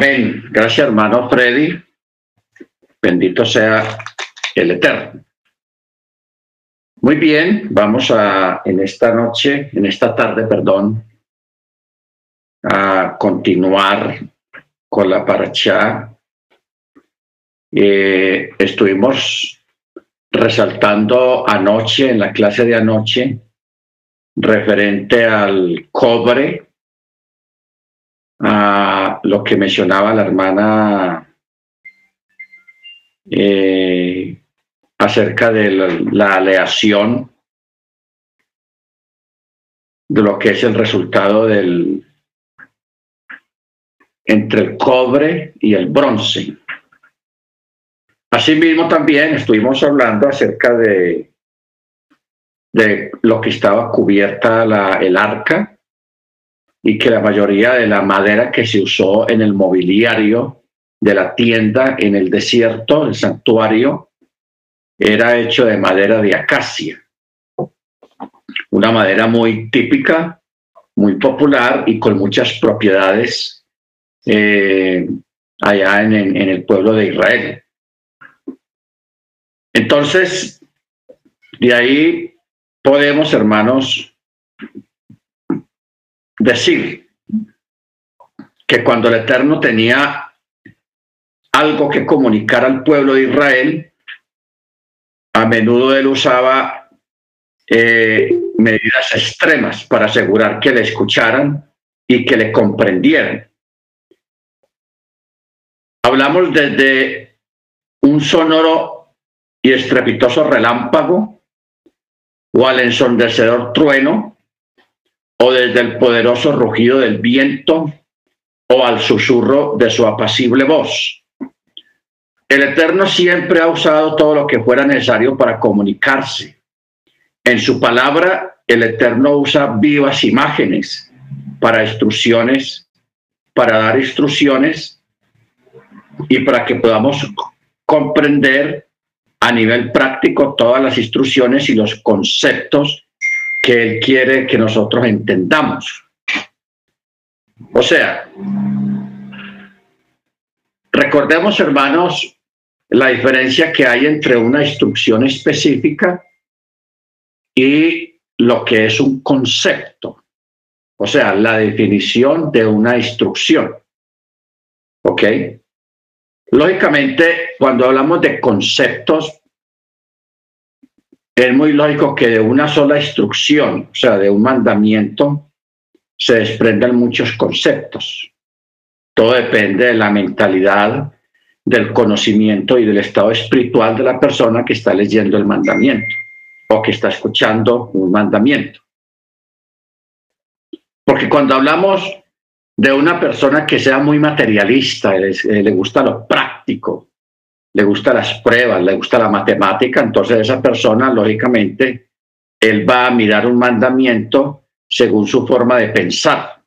Amén. Gracias, hermano Freddy. Bendito sea el Eterno. Muy bien, vamos a en esta noche, en esta tarde, perdón, a continuar con la paracha. Eh, estuvimos resaltando anoche, en la clase de anoche, referente al cobre, a lo que mencionaba la hermana eh, acerca de la, aleación de lo que es el resultado del entre el cobre y el bronce. Asimismo también estuvimos hablando acerca de, de lo que estaba cubierta la, el arca y que la mayoría de la madera que se usó en el mobiliario de la tienda en el desierto, el santuario, era hecho de madera de acacia. Una madera muy típica, muy popular y con muchas propiedades eh, allá en, en el pueblo de Israel. Entonces, de ahí podemos, hermanos, decir que cuando el Eterno tenía algo que comunicar al pueblo de Israel, a menudo él usaba eh, medidas extremas para asegurar que le escucharan y que le comprendieran. Hablamos desde un sonoro y estrepitoso relámpago o al ensondecedor trueno o desde el poderoso rugido del viento o al susurro de su apacible voz. El Eterno siempre ha usado todo lo que fuera necesario para comunicarse. En su palabra, el Eterno usa vivas imágenes para instrucciones, para dar instrucciones y para que podamos comprender a nivel práctico todas las instrucciones y los conceptos que Él quiere que nosotros entendamos. O sea, recordemos, hermanos, la diferencia que hay entre una instrucción específica y lo que es un concepto, o sea, la definición de una instrucción. ¿Ok? Lógicamente, cuando hablamos de conceptos, es muy lógico que de una sola instrucción, o sea, de un mandamiento, se desprendan muchos conceptos. Todo depende de la mentalidad del conocimiento y del estado espiritual de la persona que está leyendo el mandamiento o que está escuchando un mandamiento. Porque cuando hablamos de una persona que sea muy materialista, le, gusta lo práctico, le gusta las pruebas, le gusta la matemática, entonces esa persona, lógicamente, él va a mirar un mandamiento según su forma de pensar.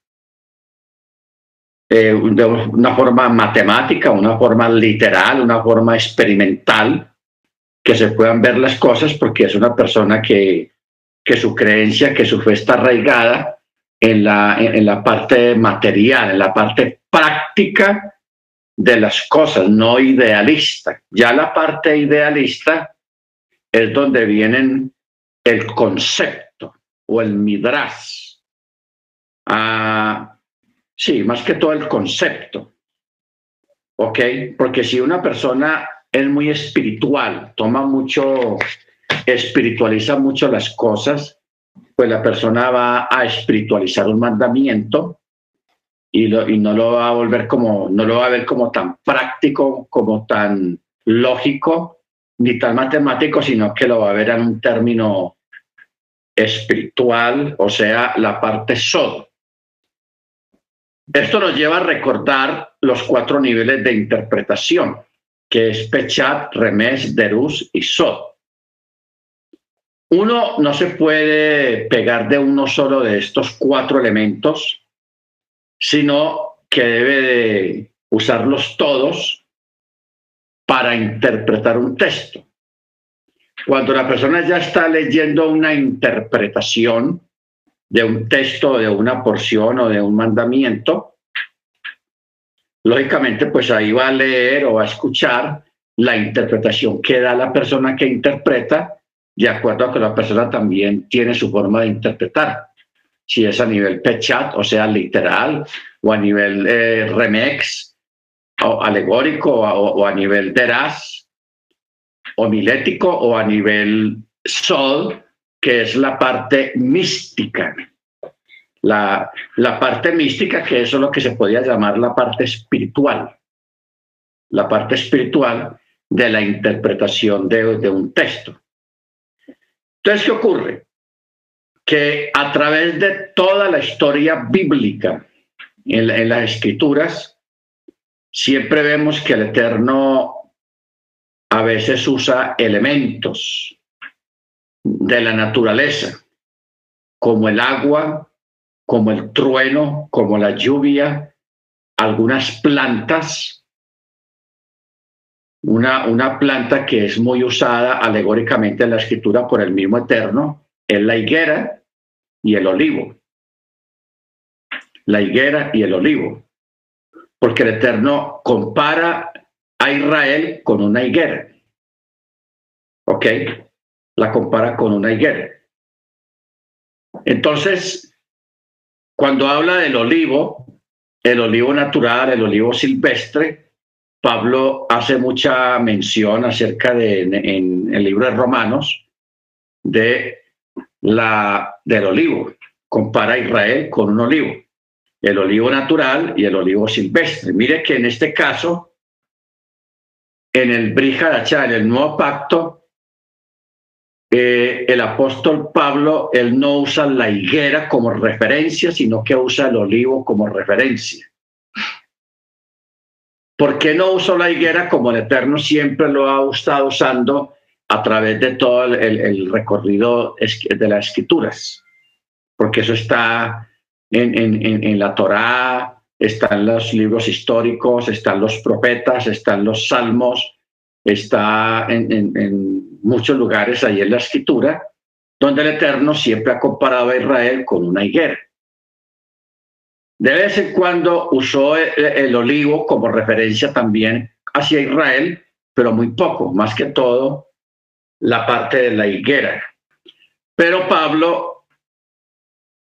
Eh, de una forma matemática, una forma literal, una forma experimental, que se puedan ver las cosas porque es una persona que, que su creencia, que su fe está arraigada en la, en la parte material, en la parte práctica de las cosas, no idealista. Ya la parte idealista es donde vienen el concepto o el midrash. Ah, Sí, más que todo el concepto. ¿Ok? Porque si una persona es muy espiritual, toma mucho, espiritualiza mucho las cosas, pues la persona va a espiritualizar un mandamiento y, no lo va a volver como, no lo va a ver como tan práctico, como tan lógico, ni tan matemático, sino que lo va a ver en un término espiritual, o sea, la parte solo. Esto nos lleva a recordar los cuatro niveles de interpretación, que es Pechat, Remes, Derus y Sod. Uno no se puede pegar de uno solo de estos cuatro elementos, sino que debe de usarlos todos para interpretar un texto. Cuando la persona ya está leyendo una interpretación, de un texto, de una porción o de un mandamiento, lógicamente, pues ahí va a leer o a escuchar la interpretación que da la persona que interpreta, de acuerdo a que la persona también tiene su forma de interpretar. Si es a nivel pechat, o sea, literal, o a nivel eh, remex, o alegórico, o, a nivel deraz, homilético, o a nivel sol, que es la parte mística. La, la parte mística, que eso es lo que se podría llamar la parte espiritual. La parte espiritual de la interpretación de, de un texto. Entonces, ¿qué ocurre? Que a través de toda la historia bíblica, en, las escrituras, siempre vemos que el Eterno a veces usa elementos de la naturaleza, como el agua, como el trueno, como la lluvia, algunas plantas, una, una planta que es muy usada alegóricamente en la escritura por el mismo Eterno, es la higuera y el olivo. La higuera y el olivo. Porque el Eterno compara a Israel con una higuera. ¿Ok? la compara con una higuera. Entonces, cuando habla del olivo, el olivo natural, el olivo silvestre, Pablo hace mucha mención acerca de, en, el libro de Romanos, de la, del olivo. Compara a Israel con un olivo, el olivo natural y el olivo silvestre. Mire que en este caso, en el Brihadachá, en el nuevo pacto, eh, el apóstol Pablo, él no usa la higuera como referencia, sino que usa el olivo como referencia. ¿Por qué no usa la higuera como el Eterno siempre lo ha estado usando a través de todo el, recorrido de las escrituras? Porque eso está en, en, en la Torá, están los libros históricos, están los profetas, están los salmos, está en, muchos lugares ahí en la escritura, donde el Eterno siempre ha comparado a Israel con una higuera. De vez en cuando usó el, olivo como referencia también hacia Israel, pero muy poco, más que todo la parte de la higuera. Pero Pablo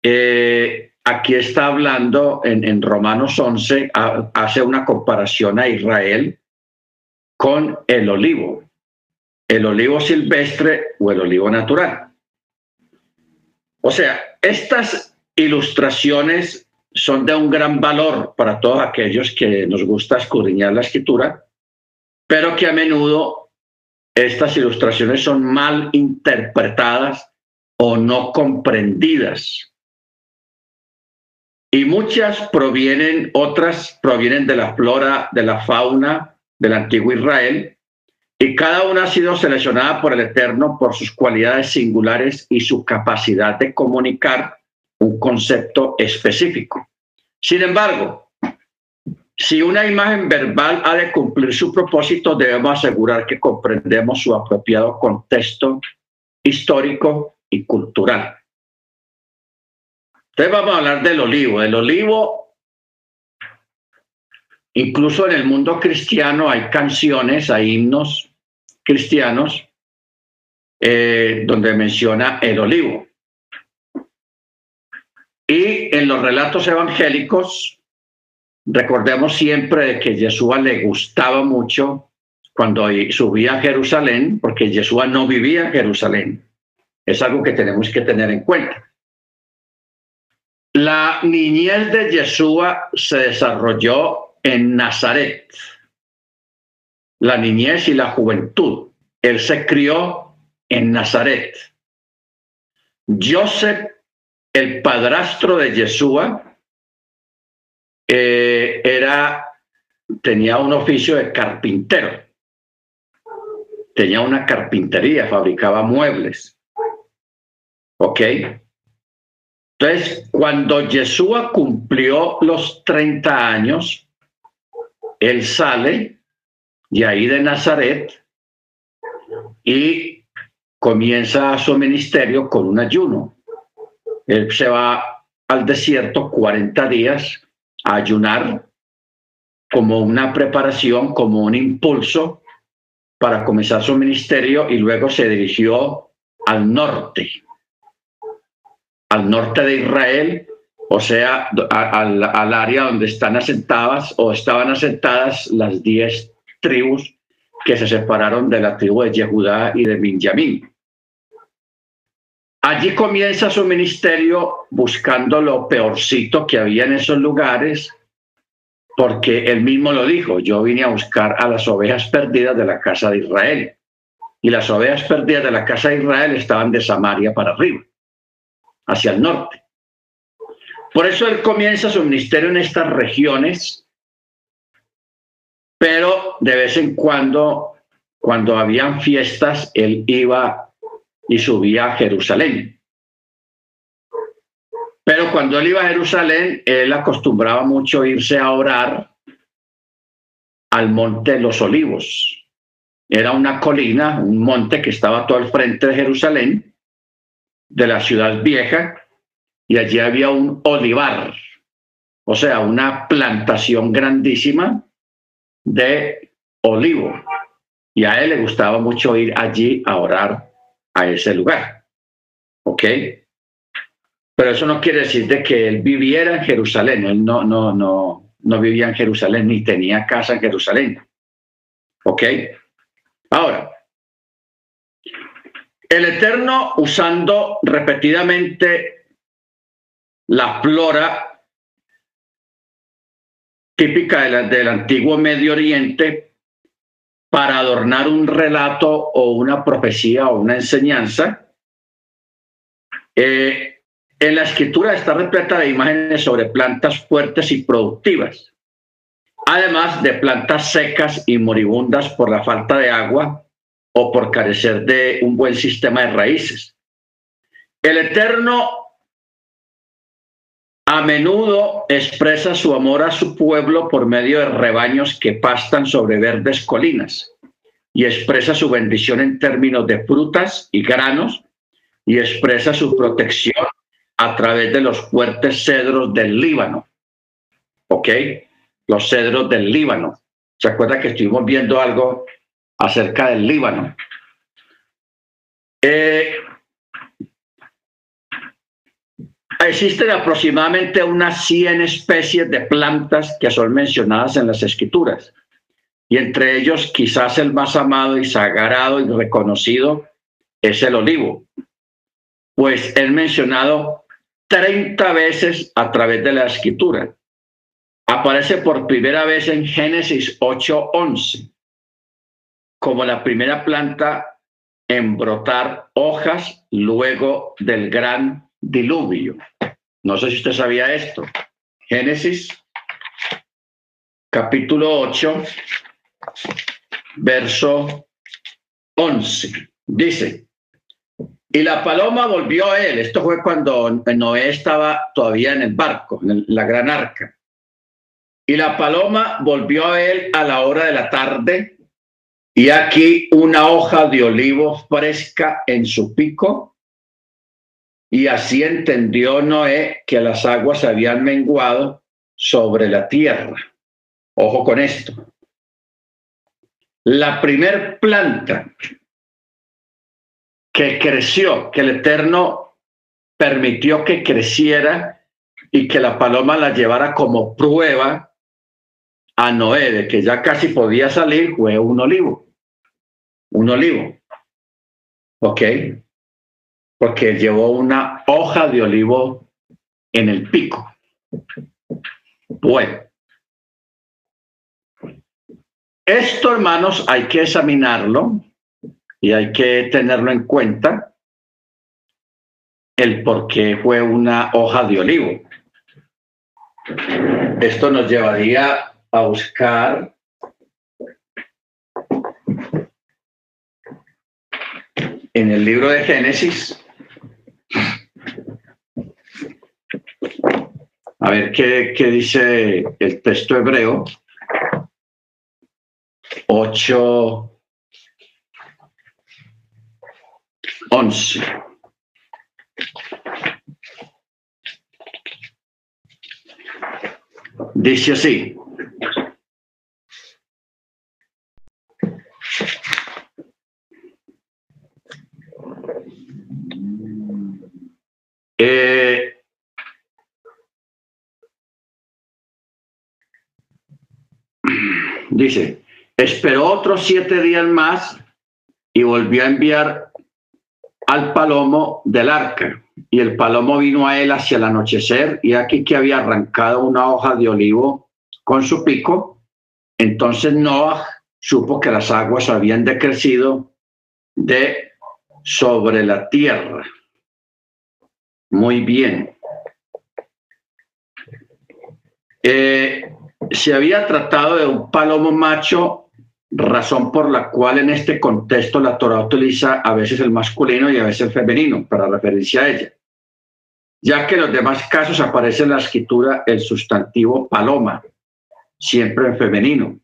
eh, aquí está hablando en, Romanos 11, hace una comparación a Israel con el olivo, el olivo silvestre o el olivo natural. O sea, estas ilustraciones son de un gran valor para todos aquellos que nos gusta escudriñar la escritura, pero que a menudo estas ilustraciones son mal interpretadas o no comprendidas. Y muchas provienen, otras provienen de la flora, de la fauna, del antiguo Israel, y cada una ha sido seleccionada por el Eterno por sus cualidades singulares y su capacidad de comunicar un concepto específico. Sin embargo, si una imagen verbal ha de cumplir su propósito, debemos asegurar que comprendemos su apropiado contexto histórico y cultural. Entonces vamos a hablar del olivo. El olivo Incluso en el mundo cristiano hay canciones, hay himnos cristianos eh, donde menciona el olivo. Y en los relatos evangélicos, recordemos siempre que Jesús le gustaba mucho cuando subía a Jerusalén, porque Jesús no vivía en Jerusalén. Es algo que tenemos que tener en cuenta. La niñez de Yeshua se desarrolló en Nazaret, la niñez y la juventud. Él se crió en Nazaret. Joseph, el padrastro de Yeshua, era, tenía un oficio de carpintero. Tenía una carpintería, fabricaba muebles. ¿Ok? Entonces, cuando Yeshua cumplió los 30 años, él sale de ahí de Nazaret y comienza su ministerio con un ayuno. Él se va al desierto 40 días ayunar como una preparación, como un impulso para comenzar su ministerio y luego se dirigió al norte, al norte de Israel, o sea, al, al área donde están asentadas o estaban asentadas las diez tribus que se separaron de la tribu de Yehudá y de Benjamín. Allí comienza su ministerio buscando lo peorcito que había en esos lugares, porque él mismo lo dijo, yo vine a buscar a las ovejas perdidas de la casa de Israel. Y las ovejas perdidas de la casa de Israel estaban de Samaria para arriba, hacia el norte. Por eso él comienza su ministerio en estas regiones, pero de vez en cuando, cuando habían fiestas, él iba y subía a Jerusalén. Pero cuando él iba a Jerusalén, él acostumbraba mucho irse a orar al monte de los olivos. Era una colina, un monte que estaba todo al frente de Jerusalén, de la ciudad vieja, y allí había un olivar, o sea, una plantación grandísima de olivo. Y a él le gustaba mucho ir allí a orar a ese lugar. ¿Ok? Pero eso no quiere decir de que él viviera en Jerusalén. Él no, no, no, no vivía en Jerusalén ni tenía casa en Jerusalén. ¿Ok? Ahora, el Eterno usando repetidamente la flora típica del antiguo Medio Oriente para adornar un relato o una profecía o una enseñanza. Eh, en la escritura está repleta de imágenes sobre plantas fuertes y productivas, además de plantas secas y moribundas por la falta de agua o por carecer de un buen sistema de raíces. El Eterno a menudo expresa su amor a su pueblo por medio de rebaños que pastan sobre verdes colinas y expresa su bendición en términos de frutas y granos y expresa su protección a través de los fuertes cedros del Líbano. ¿Ok? Los cedros del Líbano. ¿Se acuerda que estuvimos viendo algo acerca del Líbano? Eh, Existen aproximadamente unas 100 especies de plantas que son mencionadas en las escrituras, y entre ellos quizás el más amado y sagrado y reconocido es el olivo, pues es mencionado 30 veces a través de la escritura. Aparece por primera vez en Génesis 8:11 como la primera planta en brotar hojas luego del gran diluvio. No sé si usted sabía esto. Génesis capítulo 8, verso 11. Dice, y la paloma volvió a él. Esto fue cuando Noé estaba todavía en el barco, en la gran arca. Y la paloma volvió a él a la hora de la tarde, y aquí una hoja de olivo fresca en su pico y así entendió Noé que las aguas habían menguado sobre la tierra. Ojo con esto. La primer planta que creció, que el Eterno permitió que creciera y que la paloma la llevara como prueba a Noé de que ya casi podía salir, fue un olivo. Un olivo. ¿Ok? Porque llevó una hoja de olivo en el pico. Bueno, esto, hermanos, hay que examinarlo y hay que tenerlo en cuenta el por qué fue una hoja de olivo. Esto nos llevaría a buscar en el libro de Génesis A ver qué, qué dice el texto hebreo. 8, 11. Dice así, Eh, dice, esperó otros siete días más y volvió a enviar al palomo del arca. Y el palomo vino a él hacia el anochecer y aquí que había arrancado una hoja de olivo con su pico. Entonces Noah supo que las aguas habían decrecido de sobre la tierra. Muy bien. Eh, se había tratado de un palomo macho, razón por la cual en este contexto la Torah utiliza a veces el masculino y a veces el femenino para referirse a ella, ya que en los demás casos aparece en la escritura el sustantivo paloma, siempre en femenino,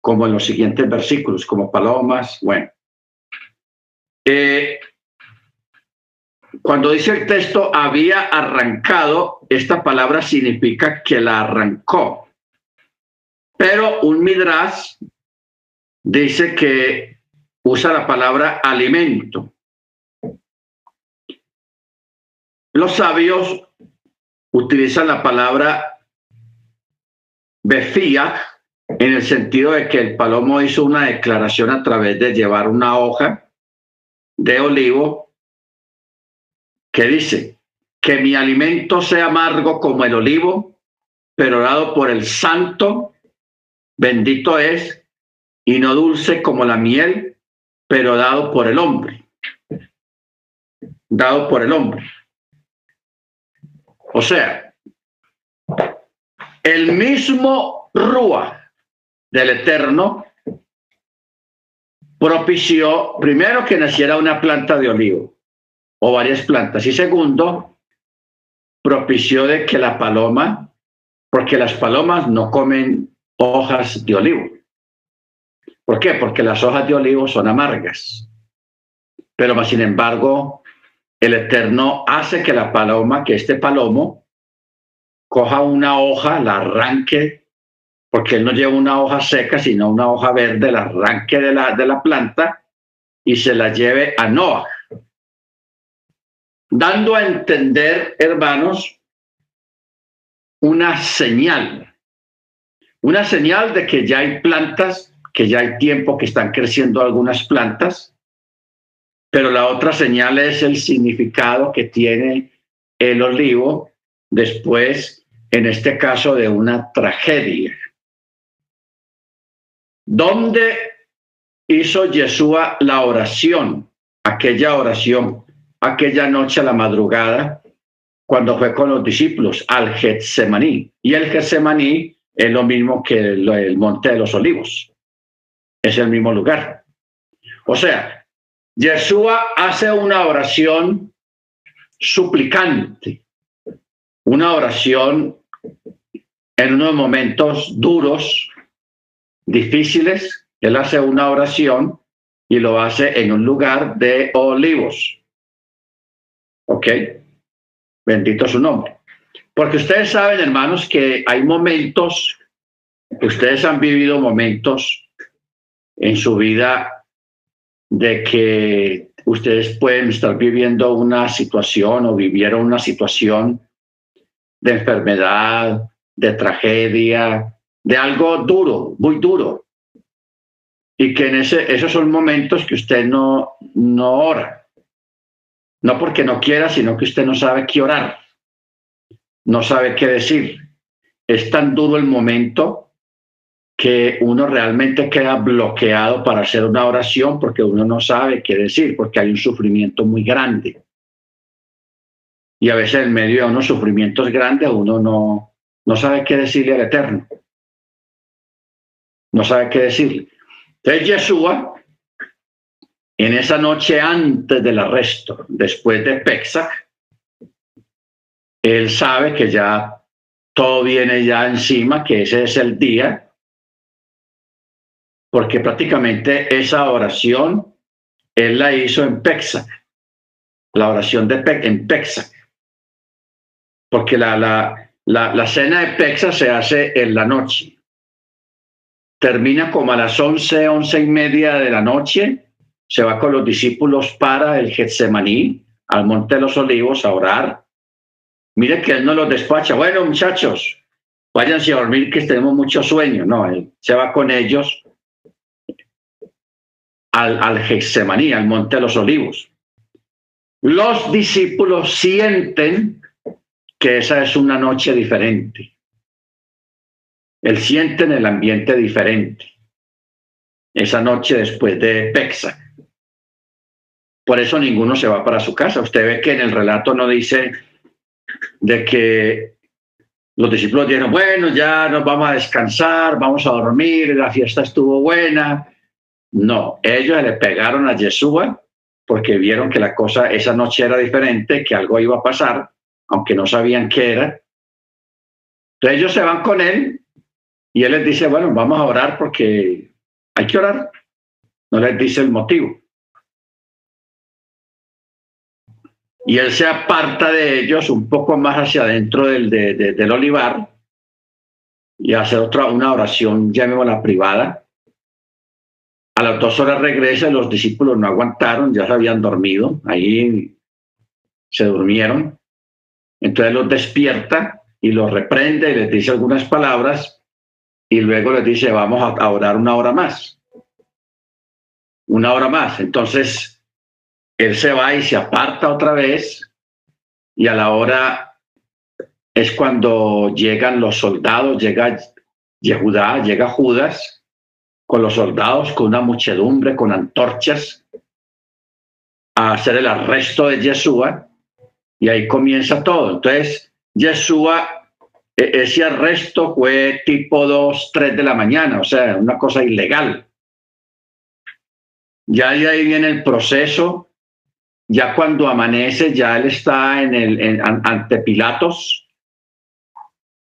como en los siguientes versículos, como palomas, bueno. Eh, cuando dice el texto había arrancado, esta palabra significa que la arrancó. Pero un midrash dice que usa la palabra alimento. Los sabios utilizan la palabra befía en el sentido de que el palomo hizo una declaración a través de llevar una hoja de olivo que dice que mi alimento sea amargo como el olivo, pero dado por el santo, bendito es, y no dulce como la miel, pero dado por el hombre. Dado por el hombre. O sea, el mismo Rúa del Eterno propició primero que naciera una planta de olivo o varias plantas. Y segundo, propició de que la paloma, porque las palomas no comen hojas de olivo. ¿Por qué? Porque las hojas de olivo son amargas. Pero más sin embargo, el Eterno hace que la paloma, que este palomo, coja una hoja, la arranque, porque él no lleva una hoja seca, sino una hoja verde, la arranque de la, de la planta y se la lleve a Noah dando a entender, hermanos, una señal, una señal de que ya hay plantas, que ya hay tiempo que están creciendo algunas plantas, pero la otra señal es el significado que tiene el olivo después, en este caso, de una tragedia. ¿Dónde hizo Yeshua la oración? Aquella oración aquella noche a la madrugada cuando fue con los discípulos al Getsemaní. Y el Getsemaní es lo mismo que el, Monte de los Olivos. Es el mismo lugar. O sea, Yeshua hace una oración suplicante, una oración en unos momentos duros, difíciles. Él hace una oración y lo hace en un lugar de olivos. Bendito su nombre. Porque ustedes saben, hermanos, que hay momentos, ustedes han vivido momentos en su vida de que ustedes pueden estar viviendo una situación o vivieron una situación de enfermedad, de tragedia, de algo duro, muy duro. Y que en ese, esos son momentos que usted no, no ora. No porque no quiera, sino que usted no sabe qué orar, no sabe qué decir. Es tan duro el momento que uno realmente queda bloqueado para hacer una oración porque uno no sabe qué decir, porque hay un sufrimiento muy grande. Y a veces en medio de unos sufrimientos grandes uno no, no sabe qué decirle al Eterno. No sabe qué decirle. Entonces Yeshua en esa noche antes del arresto, después de Pesach, él sabe que ya todo viene ya encima, que ese es el día, porque prácticamente esa oración él la hizo en Pesach, la oración de en Pesach, porque la, la, la, la cena de Pesach se hace en la noche. Termina como a las once, once y media de la noche se va con los discípulos para el Getsemaní, al Monte de los Olivos, a orar. Mire que él no los despacha. Bueno, muchachos, váyanse a dormir que tenemos mucho sueño. No, él se va con ellos al, al Getsemaní, al Monte de los Olivos. Los discípulos sienten que esa es una noche diferente. Él siente en el ambiente diferente. Esa noche después de Pexa. Por eso ninguno se va para su casa. Usted ve que en el relato no dice de que los discípulos dijeron, bueno, ya nos vamos a descansar, vamos a dormir, la fiesta estuvo buena. No, ellos le pegaron a Yeshua porque vieron que la cosa esa noche era diferente, que algo iba a pasar, aunque no sabían qué era. Entonces ellos se van con él y él les dice, bueno, vamos a orar porque hay que orar. No les dice el motivo. Y él se aparta de ellos un poco más hacia adentro del, del olivar y hace otra, una oración, llamémosla privada. A las dos horas regresa y los discípulos no aguantaron, ya se habían dormido, ahí se durmieron. Entonces los despierta y los reprende y les dice algunas palabras y luego les dice, vamos a orar una hora más. Una hora más. Entonces él se va y se aparta otra vez y a la hora es cuando llegan los soldados, llega Yehudá, llega Judas con los soldados, con una muchedumbre, con antorchas, a hacer el arresto de Yeshua y ahí comienza todo. Entonces, Yeshua, e, ese arresto fue tipo 2, 3 de la mañana, o sea, una cosa ilegal. Ya ahí viene el proceso ya cuando amanece, ya él está en el, ante Pilatos.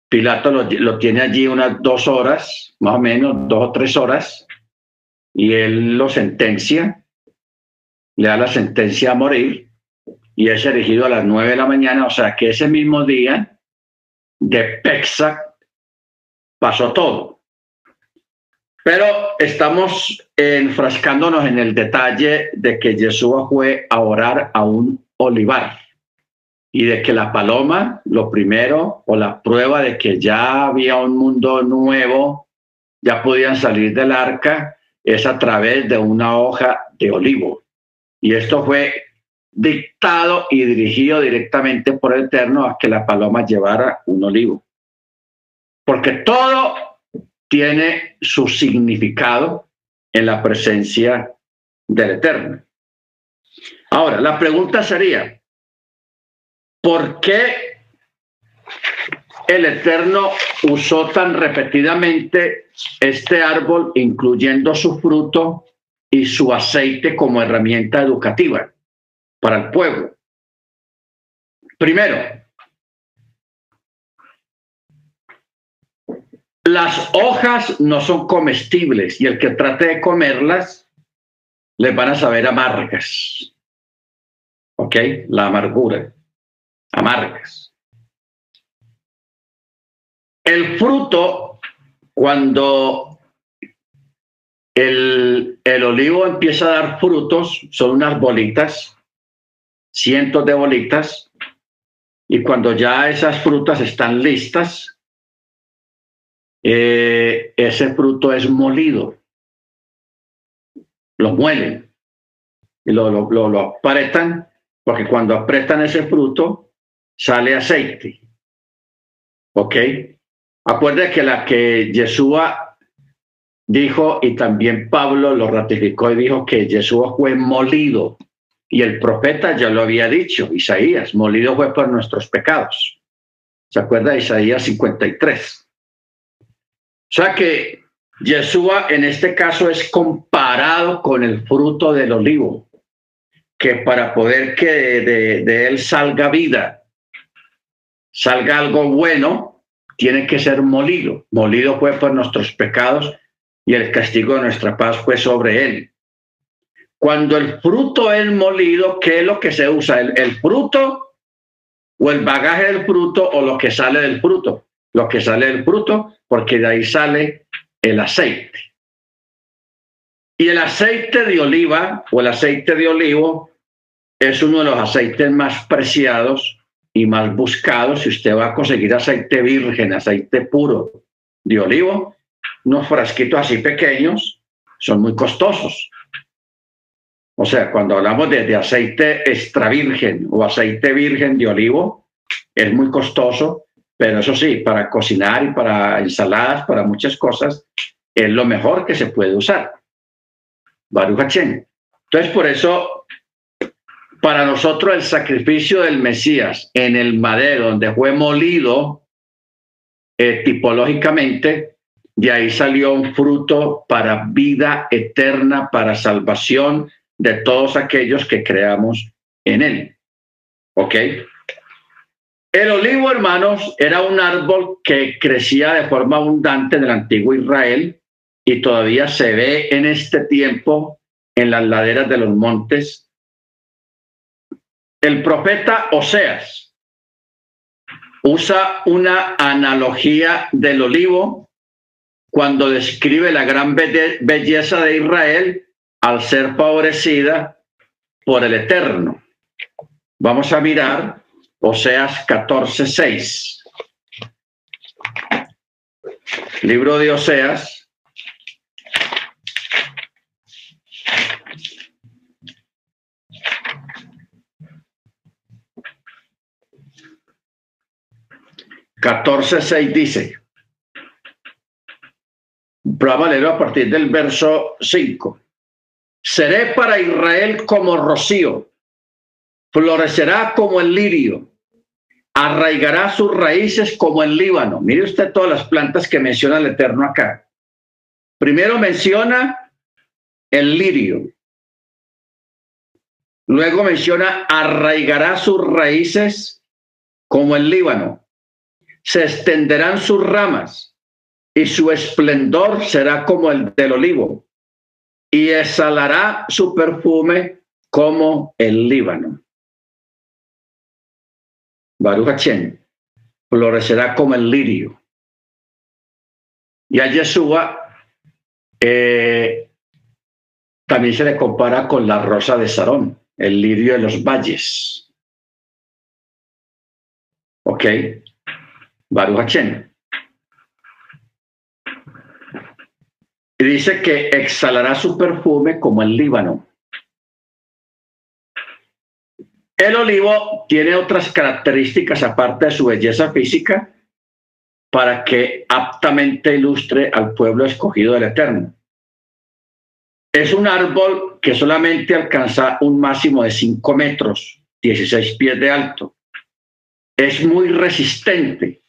Pilato lo, tiene allí unas dos horas, más o menos, dos o tres horas, y él lo sentencia, le da la sentencia a morir, y es elegido a las nueve de la mañana, o sea que ese mismo día de Pexac pasó todo. Pero estamos enfrascándonos en el detalle de que Jesús fue a orar a un olivar y de que la paloma, lo primero, o la prueba de que ya había un mundo nuevo, ya podían salir del arca, es a través de una hoja de olivo. Y esto fue dictado y dirigido directamente por el Eterno a que la paloma llevara un olivo. Porque todo tiene su significado en la presencia del Eterno. Ahora, la pregunta sería, ¿por qué el Eterno usó tan repetidamente este árbol, incluyendo su fruto y su aceite como herramienta educativa para el pueblo? Primero, Las hojas no son comestibles y el que trate de comerlas les van a saber amargas. ¿Ok? La amargura. Amargas. El fruto, cuando el, el olivo empieza a dar frutos, son unas bolitas, cientos de bolitas, y cuando ya esas frutas están listas, eh, ese fruto es molido. Lo muelen y lo, lo, lo, porque cuando apretan ese fruto sale aceite. ¿Ok? Acuerde que la que Yeshua dijo, y también Pablo lo ratificó y dijo que Yeshua fue molido. Y el profeta ya lo había dicho, Isaías, molido fue por nuestros pecados. ¿Se acuerda de Isaías 53? O sea que Yeshua en este caso es comparado con el fruto del olivo, que para poder que de, él salga vida, salga algo bueno, tiene que ser molido. Molido fue por nuestros pecados y el castigo de nuestra paz fue sobre él. Cuando el fruto es molido, ¿qué es lo que se usa? ¿El, el fruto o el bagaje del fruto o lo que sale del fruto? Lo que sale del fruto porque de ahí sale el aceite. Y el aceite de oliva o el aceite de olivo es uno de los aceites más preciados y más buscado si usted va a conseguir aceite virgen, aceite puro de olivo, unos frasquitos así pequeños son muy costosos. O sea, cuando hablamos de, aceite extra virgen o aceite virgen de olivo, es muy costoso, pero eso sí, para cocinar y para ensaladas, para muchas cosas, es lo mejor que se puede usar. Baruch Entonces, por eso, para nosotros el sacrificio del Mesías en el madero, donde fue molido eh, tipológicamente, de ahí salió un fruto para vida eterna, para salvación de todos aquellos que creamos en él. ¿Ok? El olivo, hermanos, era un árbol que crecía de forma abundante en el antiguo Israel y todavía se ve en este tiempo en las laderas de los montes. El profeta Oseas usa una analogía del olivo cuando describe la gran belleza de Israel al ser favorecida por el Eterno. Vamos a mirar Oseas 14:6. Libro de Oseas Catorce seis dice, a partir del verso 5. Seré para Israel como rocío, florecerá como el lirio, arraigará sus raíces como el Líbano. Mire usted todas las plantas que menciona el Eterno acá. Primero menciona el lirio. Luego menciona arraigará sus raíces como el Líbano. Se extenderán sus ramas y su esplendor será como el del olivo y exhalará su perfume como el Líbano. Baruch florecerá como el lirio. Y a Yeshua eh, también se le compara con la rosa de Sarón, el lirio de los valles. ¿Ok? Baruch Y dice que exhalará su perfume como el Líbano. El olivo tiene otras características aparte de su belleza física para que aptamente ilustre al pueblo escogido del Eterno. Es un árbol que solamente alcanza un máximo de 5 metros, 16 pies de alto. Es muy resistente.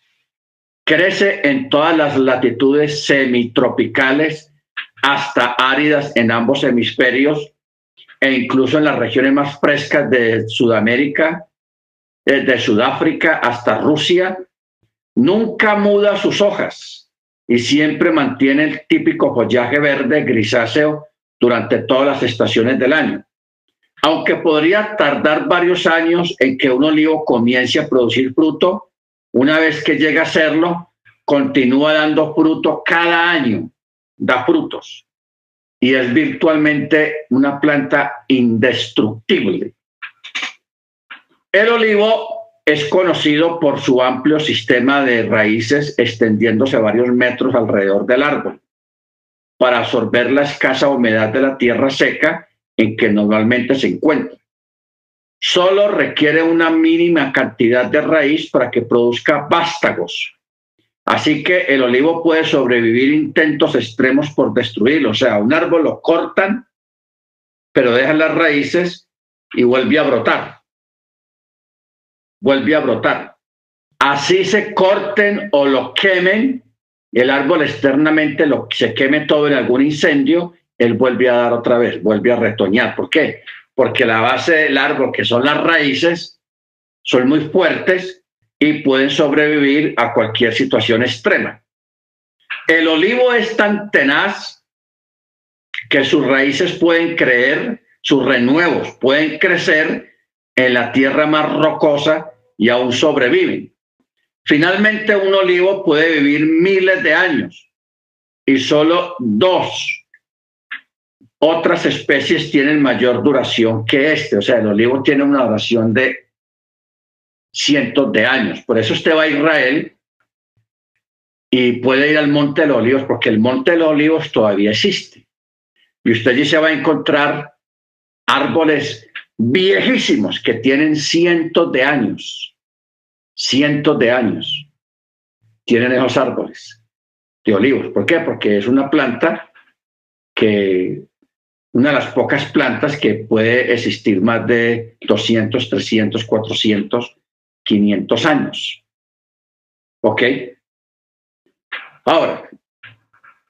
Crece en todas las latitudes semitropicales hasta áridas en ambos hemisferios e incluso en las regiones más frescas de Sudamérica, desde Sudáfrica hasta Rusia, nunca muda sus hojas y siempre mantiene el típico follaje verde grisáceo durante todas las estaciones del año. Aunque podría tardar varios años en que un olivo comience a producir fruto, una vez que llega a serlo, continúa dando fruto cada año, da frutos y es virtualmente una planta indestructible. El olivo es conocido por su amplio sistema de raíces extendiéndose varios metros alrededor del árbol para absorber la escasa humedad de la tierra seca en que normalmente se encuentra. Solo requiere una mínima cantidad de raíz para que produzca vástagos, Así que el olivo puede sobrevivir intentos extremos por destruirlo. O sea, un árbol lo cortan, pero dejan las raíces y vuelve a brotar. Vuelve a brotar. Así se corten o lo quemen, el árbol externamente lo, se queme todo en algún incendio, él vuelve a dar otra vez, vuelve a retoñar. ¿Por qué? Porque la base del árbol, que son las raíces, son muy fuertes y pueden sobrevivir a cualquier situación extrema. El olivo es tan tenaz que sus raíces pueden creer, sus renuevos pueden crecer en la tierra más rocosa y aún sobreviven. Finalmente, un olivo puede vivir miles de años y solo dos otras especies tienen mayor duración que este. O sea, el olivo tiene una duración de cientos de años. Por eso usted va a Israel y puede ir al Monte de los Olivos, porque el Monte de los Olivos todavía existe. Y usted allí se va a encontrar árboles viejísimos que tienen cientos de años, cientos de años, tienen esos árboles de olivos. ¿Por qué? Porque es una planta que, una de las pocas plantas que puede existir más de 200, 300, 400, 500 años. ¿Ok? Ahora,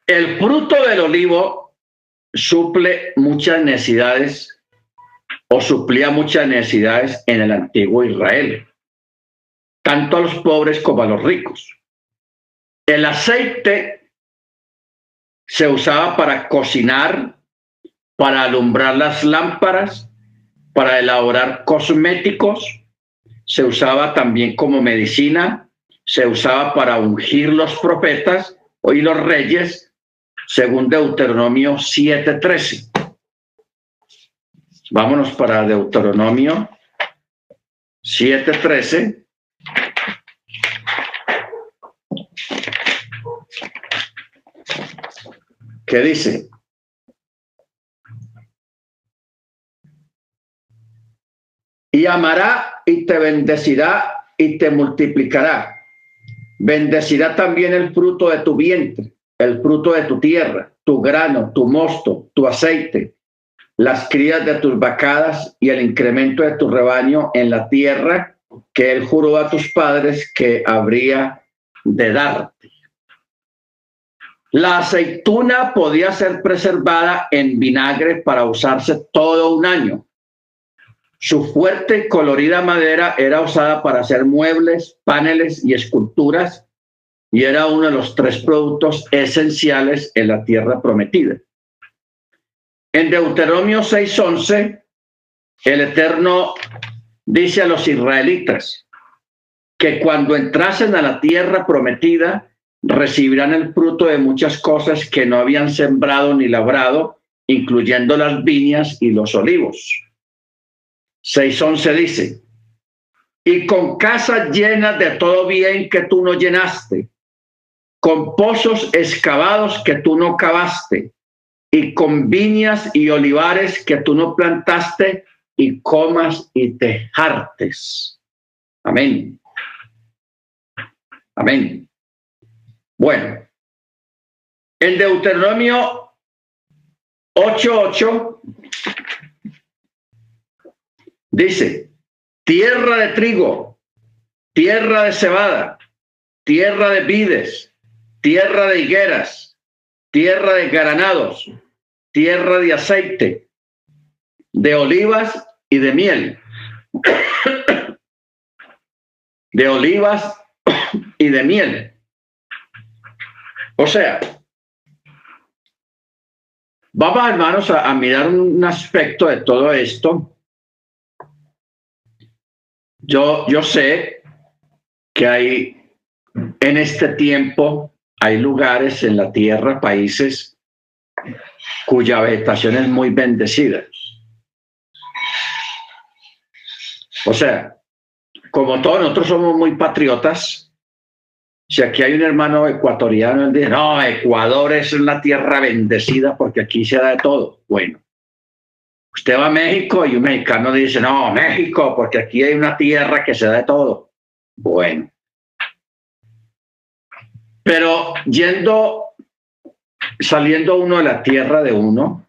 el fruto del olivo suple muchas necesidades o suplía muchas necesidades en el antiguo Israel, tanto a los pobres como a los ricos. El aceite se usaba para cocinar, para alumbrar las lámparas, para elaborar cosméticos, se usaba también como medicina, se usaba para ungir los profetas y los reyes, según Deuteronomio 7:13. Vámonos para Deuteronomio 7:13. ¿Qué dice? Y amará y te bendecirá y te multiplicará. Bendecirá también el fruto de tu vientre, el fruto de tu tierra, tu grano, tu mosto, tu aceite, las crías de tus vacadas y el incremento de tu rebaño en la tierra que él juró a tus padres que habría de darte. La aceituna podía ser preservada en vinagre para usarse todo un año. Su fuerte y colorida madera era usada para hacer muebles, paneles y esculturas y era uno de los tres productos esenciales en la tierra prometida. En Deuteronomio 6:11, el Eterno dice a los israelitas que cuando entrasen a la tierra prometida, recibirán el fruto de muchas cosas que no habían sembrado ni labrado, incluyendo las viñas y los olivos. 6.11 dice, y con casas llenas de todo bien que tú no llenaste, con pozos excavados que tú no cavaste, y con viñas y olivares que tú no plantaste y comas y te hartes. Amén. Amén. Bueno, en Deuteronomio 8:8 dice, tierra de trigo, tierra de cebada, tierra de vides, tierra de higueras, tierra de granados, tierra de aceite, de olivas y de miel. de olivas y de miel. O sea, vamos hermanos a, a mirar un aspecto de todo esto. Yo, yo sé que hay en este tiempo, hay lugares en la tierra, países cuya vegetación es muy bendecida. O sea, como todos nosotros somos muy patriotas, si aquí hay un hermano ecuatoriano, él dice, no, Ecuador es una tierra bendecida porque aquí se da de todo. Bueno, usted va a México y un mexicano dice, no, México, porque aquí hay una tierra que se da de todo. Bueno. Pero yendo saliendo uno de la tierra de uno,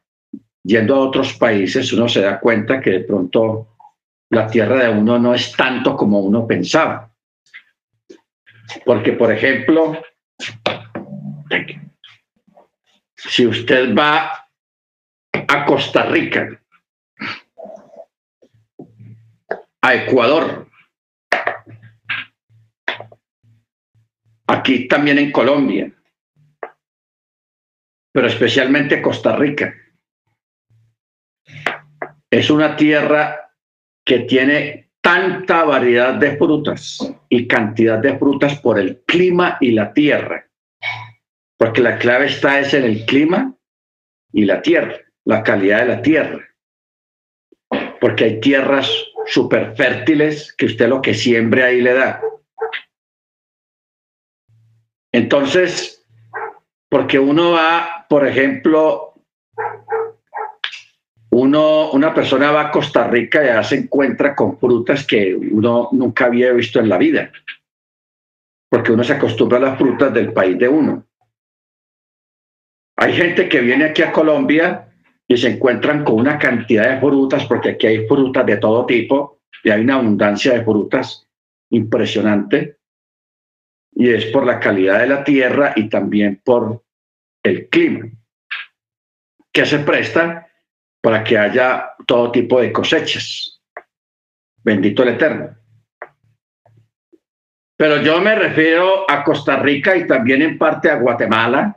yendo a otros países, uno se da cuenta que de pronto la tierra de uno no es tanto como uno pensaba. Porque, por ejemplo, si usted va a Costa Rica, a Ecuador, aquí también en Colombia, pero especialmente Costa Rica. Es una tierra que tiene tanta variedad de frutas y cantidad de frutas por el clima y la tierra. Porque la clave está es en el clima y la tierra, la calidad de la tierra. porque hay tierras súper fértiles que usted lo que siembre ahí le da. Entonces, porque uno va, por ejemplo, uno, una persona va a Costa Rica y ya se encuentra con frutas que uno nunca había visto en la vida, porque uno se acostumbra a las frutas del país de uno. Hay gente que viene aquí a Colombia y se encuentran con una cantidad de frutas, porque aquí hay frutas de todo tipo y hay una abundancia de frutas impresionante. Y es por la calidad de la tierra y también por el clima, que se presta para que haya todo tipo de cosechas. Bendito el Eterno. Pero yo me refiero a Costa Rica y también en parte a Guatemala,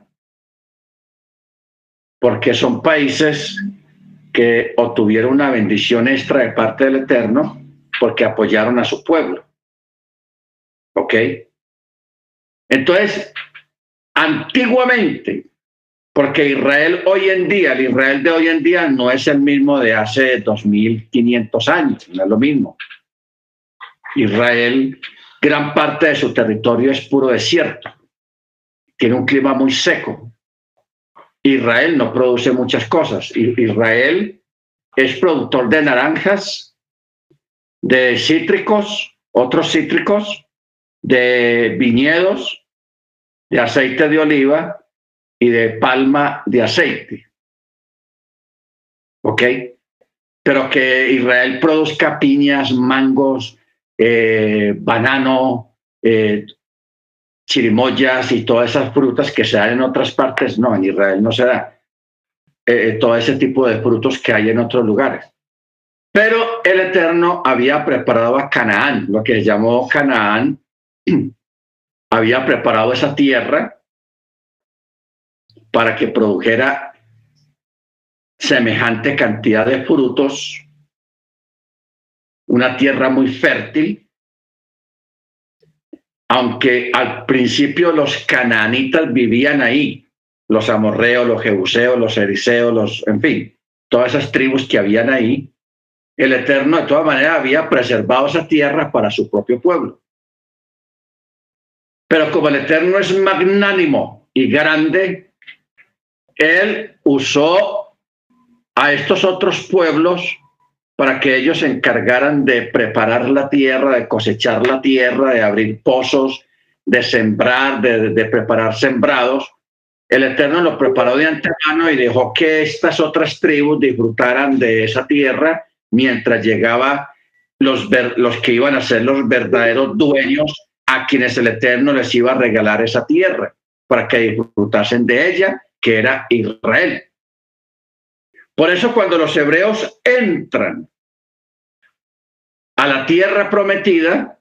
porque son países que obtuvieron una bendición extra de parte del Eterno porque apoyaron a su pueblo. ¿Ok? Entonces, antiguamente, porque Israel hoy en día, el Israel de hoy en día no es el mismo de hace 2500 años, no es lo mismo. Israel, gran parte de su territorio es puro desierto, tiene un clima muy seco, Israel no produce muchas cosas. Israel es productor de naranjas, de cítricos, otros cítricos, de viñedos, de aceite de oliva y de palma de aceite. ¿Ok? Pero que Israel produzca piñas, mangos, eh, banano, eh, chirimoyas y todas esas frutas que se dan en otras partes, no, en Israel no se da. Eh, todo ese tipo de frutos que hay en otros lugares. Pero el Eterno había preparado a Canaán, lo que llamó Canaán, había preparado esa tierra para que produjera semejante cantidad de frutos, una tierra muy fértil, aunque al principio los cananitas vivían ahí, los amorreos, los jebuseos, los eriseos, los, en fin, todas esas tribus que habían ahí, el Eterno de todas maneras había preservado esa tierra para su propio pueblo. Pero como el Eterno es magnánimo y grande, Él usó a estos otros pueblos para que ellos se encargaran de preparar la tierra, de cosechar la tierra, de abrir pozos, de sembrar, de, preparar sembrados. El Eterno lo preparó de antemano y dejó que estas otras tribus disfrutaran de esa tierra mientras llegaba los, los que iban a ser los verdaderos dueños a quienes el Eterno les iba a regalar esa tierra para que disfrutasen de ella, que era Israel. Por eso cuando los hebreos entran a la tierra prometida,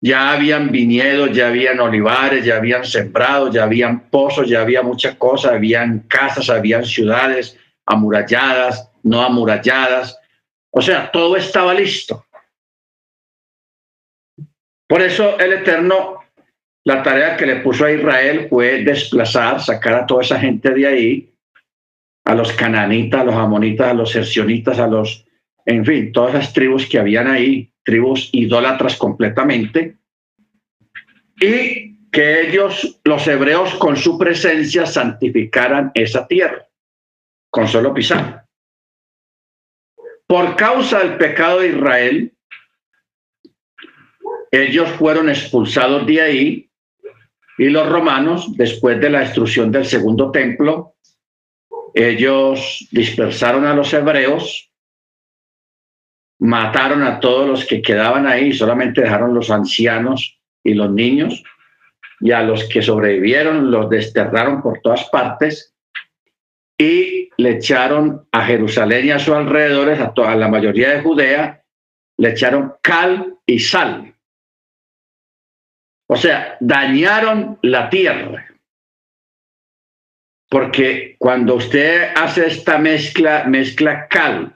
ya habían viñedos, ya habían olivares, ya habían sembrado, ya habían pozos, ya había muchas cosas, habían casas, habían ciudades amuralladas, no amuralladas. O sea, todo estaba listo. Por eso el Eterno, la tarea que le puso a Israel fue desplazar, sacar a toda esa gente de ahí a los cananitas, a los amonitas, a los sercionitas, a los, en fin, todas las tribus que habían ahí, tribus idólatras completamente, y que ellos, los hebreos, con su presencia santificaran esa tierra, con solo pisar. Por causa del pecado de Israel, ellos fueron expulsados de ahí y los romanos, después de la destrucción del segundo templo, ellos dispersaron a los hebreos, mataron a todos los que quedaban ahí, solamente dejaron los ancianos y los niños, y a los que sobrevivieron los desterraron por todas partes y le echaron a Jerusalén y a sus alrededores, a, toda, la mayoría de Judea, le echaron cal y sal. O sea, dañaron la tierra. Porque cuando usted hace esta mezcla, mezcla cal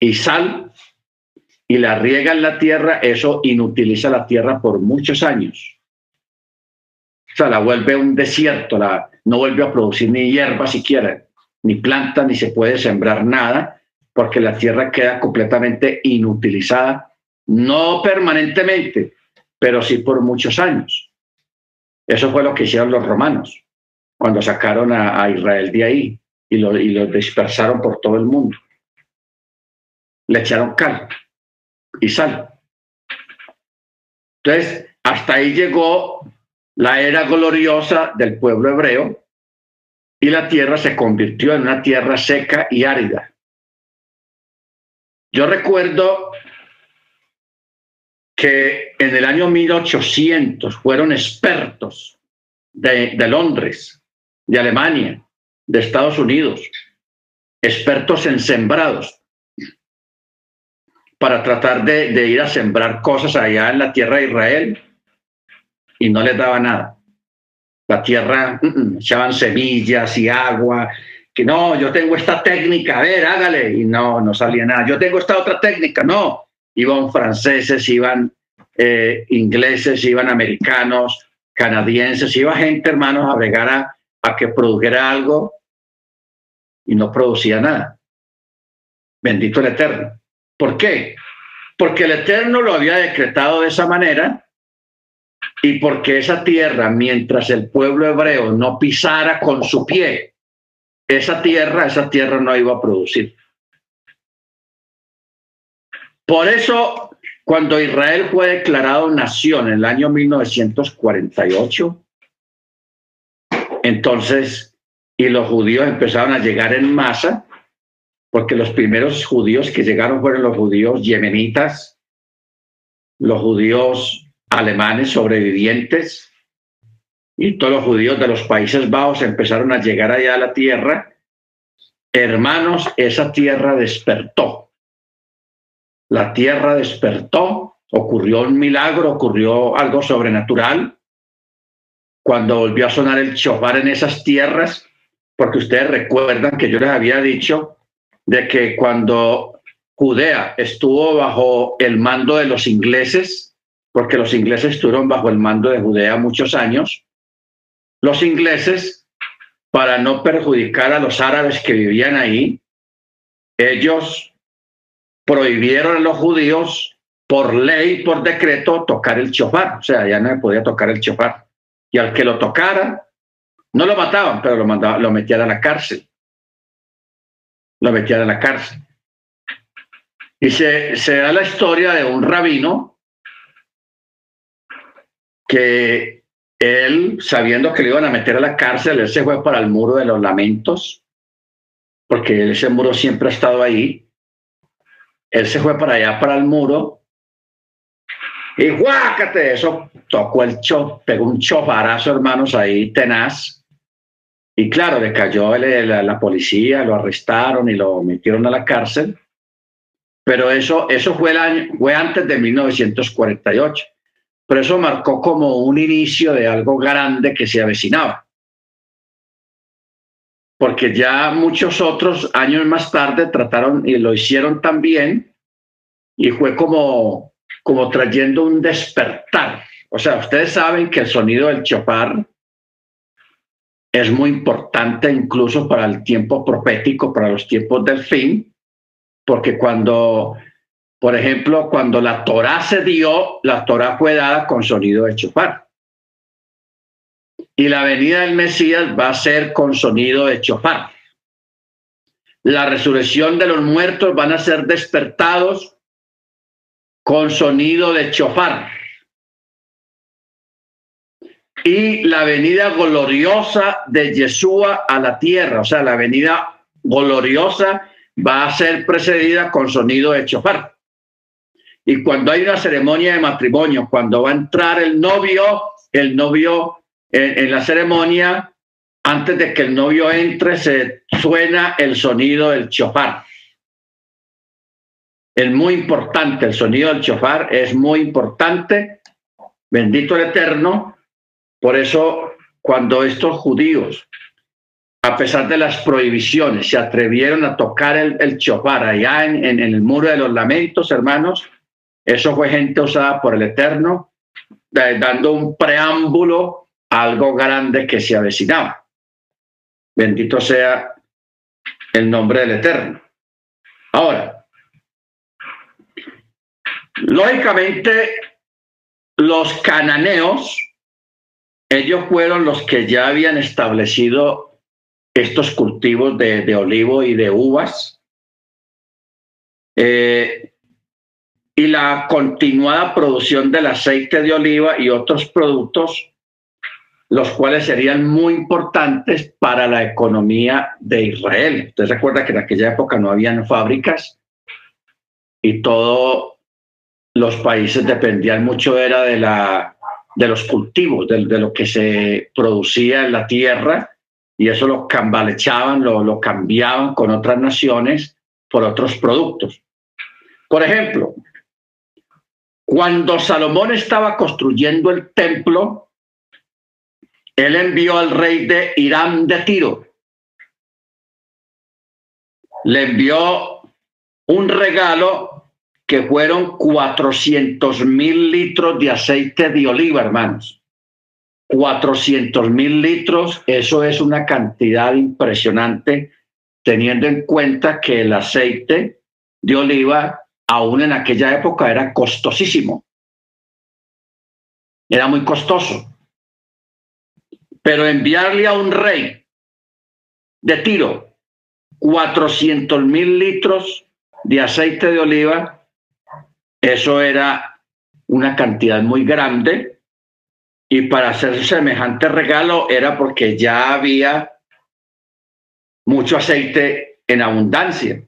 y sal y la riega en la tierra, eso inutiliza la tierra por muchos años. O sea, la vuelve un desierto, la, no vuelve a producir ni hierba siquiera, ni planta, ni se puede sembrar nada, porque la tierra queda completamente inutilizada, no permanentemente, pero sí por muchos años. Eso fue lo que hicieron los romanos cuando sacaron a, Israel de ahí y lo, y lo dispersaron por todo el mundo. Le echaron cal y sal. Entonces, hasta ahí llegó la era gloriosa del pueblo hebreo y la tierra se convirtió en una tierra seca y árida. Yo recuerdo que en el año 1800 fueron expertos de, Londres, de Alemania, de Estados Unidos, expertos en sembrados, para tratar de, ir a sembrar cosas allá en la tierra de Israel y no les daba nada. La tierra, mm, echaban semillas y agua, que no, yo tengo esta técnica, a ver, hágale, y no, no salía nada. Yo tengo esta otra técnica, no. Iban franceses, iban eh, ingleses, iban americanos, canadienses, iba gente, hermanos, a bregar a, a que produjera algo y no producía nada. Bendito el Eterno. ¿Por qué? Porque el Eterno lo había decretado de esa manera y porque esa tierra, mientras el pueblo hebreo no pisara con su pie, esa tierra, esa tierra no iba a producir. Por eso, cuando Israel fue declarado nación en el año 1948, entonces, y los judíos empezaron a llegar en masa, porque los primeros judíos que llegaron fueron los judíos yemenitas, los judíos alemanes sobrevivientes y todos los judíos de los Países Bajos empezaron a llegar allá a la tierra. Hermanos, esa tierra despertó. La tierra despertó, ocurrió un milagro, ocurrió algo sobrenatural. Cuando volvió a sonar el chofar en esas tierras, porque ustedes recuerdan que yo les había dicho de que cuando Judea estuvo bajo el mando de los ingleses, porque los ingleses estuvieron bajo el mando de Judea muchos años, los ingleses, para no perjudicar a los árabes que vivían ahí, ellos prohibieron a los judíos por ley, por decreto, tocar el chofar. O sea, ya no podía tocar el chofar. Y al que lo tocara, no lo mataban, pero lo, mandaban, lo metían a la cárcel lo metían a la cárcel. Y se, se da la historia de un rabino que él, sabiendo que le iban a meter a la cárcel, él se fue para el muro de los lamentos, porque ese muro siempre ha estado ahí. Él se fue para allá, para el muro, y guácate, eso tocó el cho, pegó un chofarazo, hermanos, ahí tenaz y claro, le cayó la, la, policía, lo arrestaron y lo metieron a la cárcel. Pero eso, eso fue, el año, fue antes de 1948. Pero eso marcó como un inicio de algo grande que se avecinaba. Porque ya muchos otros años más tarde trataron y lo hicieron también. Y fue como, como trayendo un despertar. O sea, ustedes saben que el sonido del chopar es muy importante incluso para el tiempo profético, para los tiempos del fin, porque cuando, por ejemplo, cuando la Torah se dio, la Torah fue dada con sonido de chofar. Y la venida del Mesías va a ser con sonido de chofar. La resurrección de los muertos van a ser despertados con sonido de chofar y la venida gloriosa de Yeshua a la tierra, o sea, la venida gloriosa va a ser precedida con sonido de chofar. Y cuando hay una ceremonia de matrimonio, cuando va a entrar el novio, el novio en, la ceremonia, antes de que el novio entre, se suena el sonido del chofar. Es muy importante, el sonido del chofar es muy importante. Bendito el Eterno, por eso, cuando estos judíos, a pesar de las prohibiciones, se atrevieron a tocar el, el chofar allá en, en, el muro de los lamentos, hermanos, eso fue gente usada por el Eterno, dando un preámbulo a algo grande que se avecinaba. Bendito sea el nombre del Eterno. Ahora, lógicamente, los cananeos, ellos fueron los que ya habían establecido estos cultivos de, olivo y de uvas. Eh, y la continuada producción del aceite de oliva y otros productos, los cuales serían muy importantes para la economía de Israel. Usted recuerda que en aquella época no habían fábricas y todos los países dependían mucho era de, la, de los cultivos, de, lo que se producía en la tierra y eso lo cambalechaban, lo, lo cambiaban con otras naciones por otros productos. Por ejemplo, cuando Salomón estaba construyendo el templo, él envió al rey de Irán de Tiro. Le envió un regalo que fueron 400 mil litros de aceite de oliva, hermanos. 400 mil litros, eso es una cantidad impresionante, teniendo en cuenta que el aceite de oliva aún en aquella época era costosísimo. Era muy costoso. Pero enviarle a un rey de tiro 400 mil litros de aceite de oliva, eso era una cantidad muy grande. Y para hacer semejante regalo era porque ya había mucho aceite en abundancia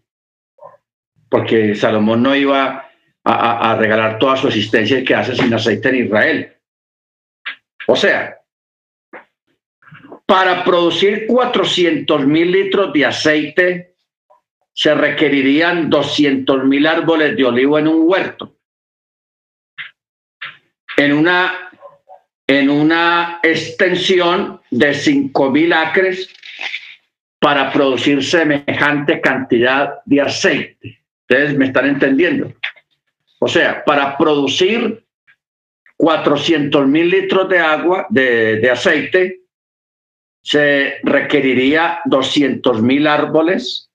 porque Salomón no iba a, regalar toda su existencia y hace sin aceite en Israel. O sea, para producir 400 mil litros de aceite se requerirían 200 mil árboles de olivo en un huerto. En una, en una extensión de 5 mil acres para producir semejante cantidad de aceite. Ustedes me están entendiendo. O sea, para producir 400 mil litros de agua, de, aceite, se requeriría 200 mil árboles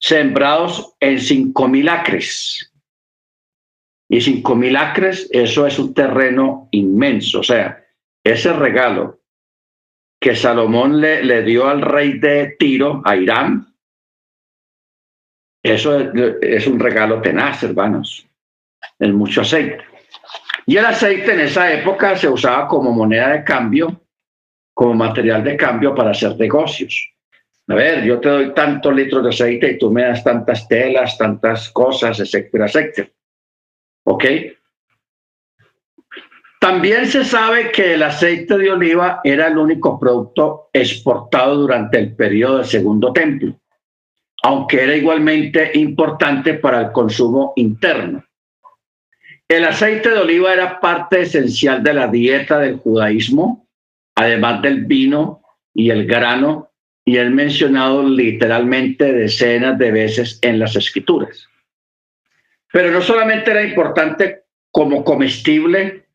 sembrados en 5 mil acres. Y 5 mil acres, eso es un terreno inmenso. O sea, ese regalo que Salomón le, le dio al rey de Tiro, a Irán, eso es, un regalo tenaz, hermanos. Es mucho aceite. Y el aceite en esa época se usaba como moneda de cambio, como material de cambio para hacer negocios. A ver, yo te doy tantos litros de aceite y tú me das tantas telas, tantas cosas, etcétera, etcétera. ¿Ok? También se sabe que el aceite de oliva era el único producto exportado durante el periodo del Segundo Templo aunque era igualmente importante para el consumo interno. El aceite de oliva era parte esencial de la dieta del judaísmo, además del vino y el grano, y es mencionado literalmente decenas de veces en las escrituras. Pero no solamente era importante como comestible,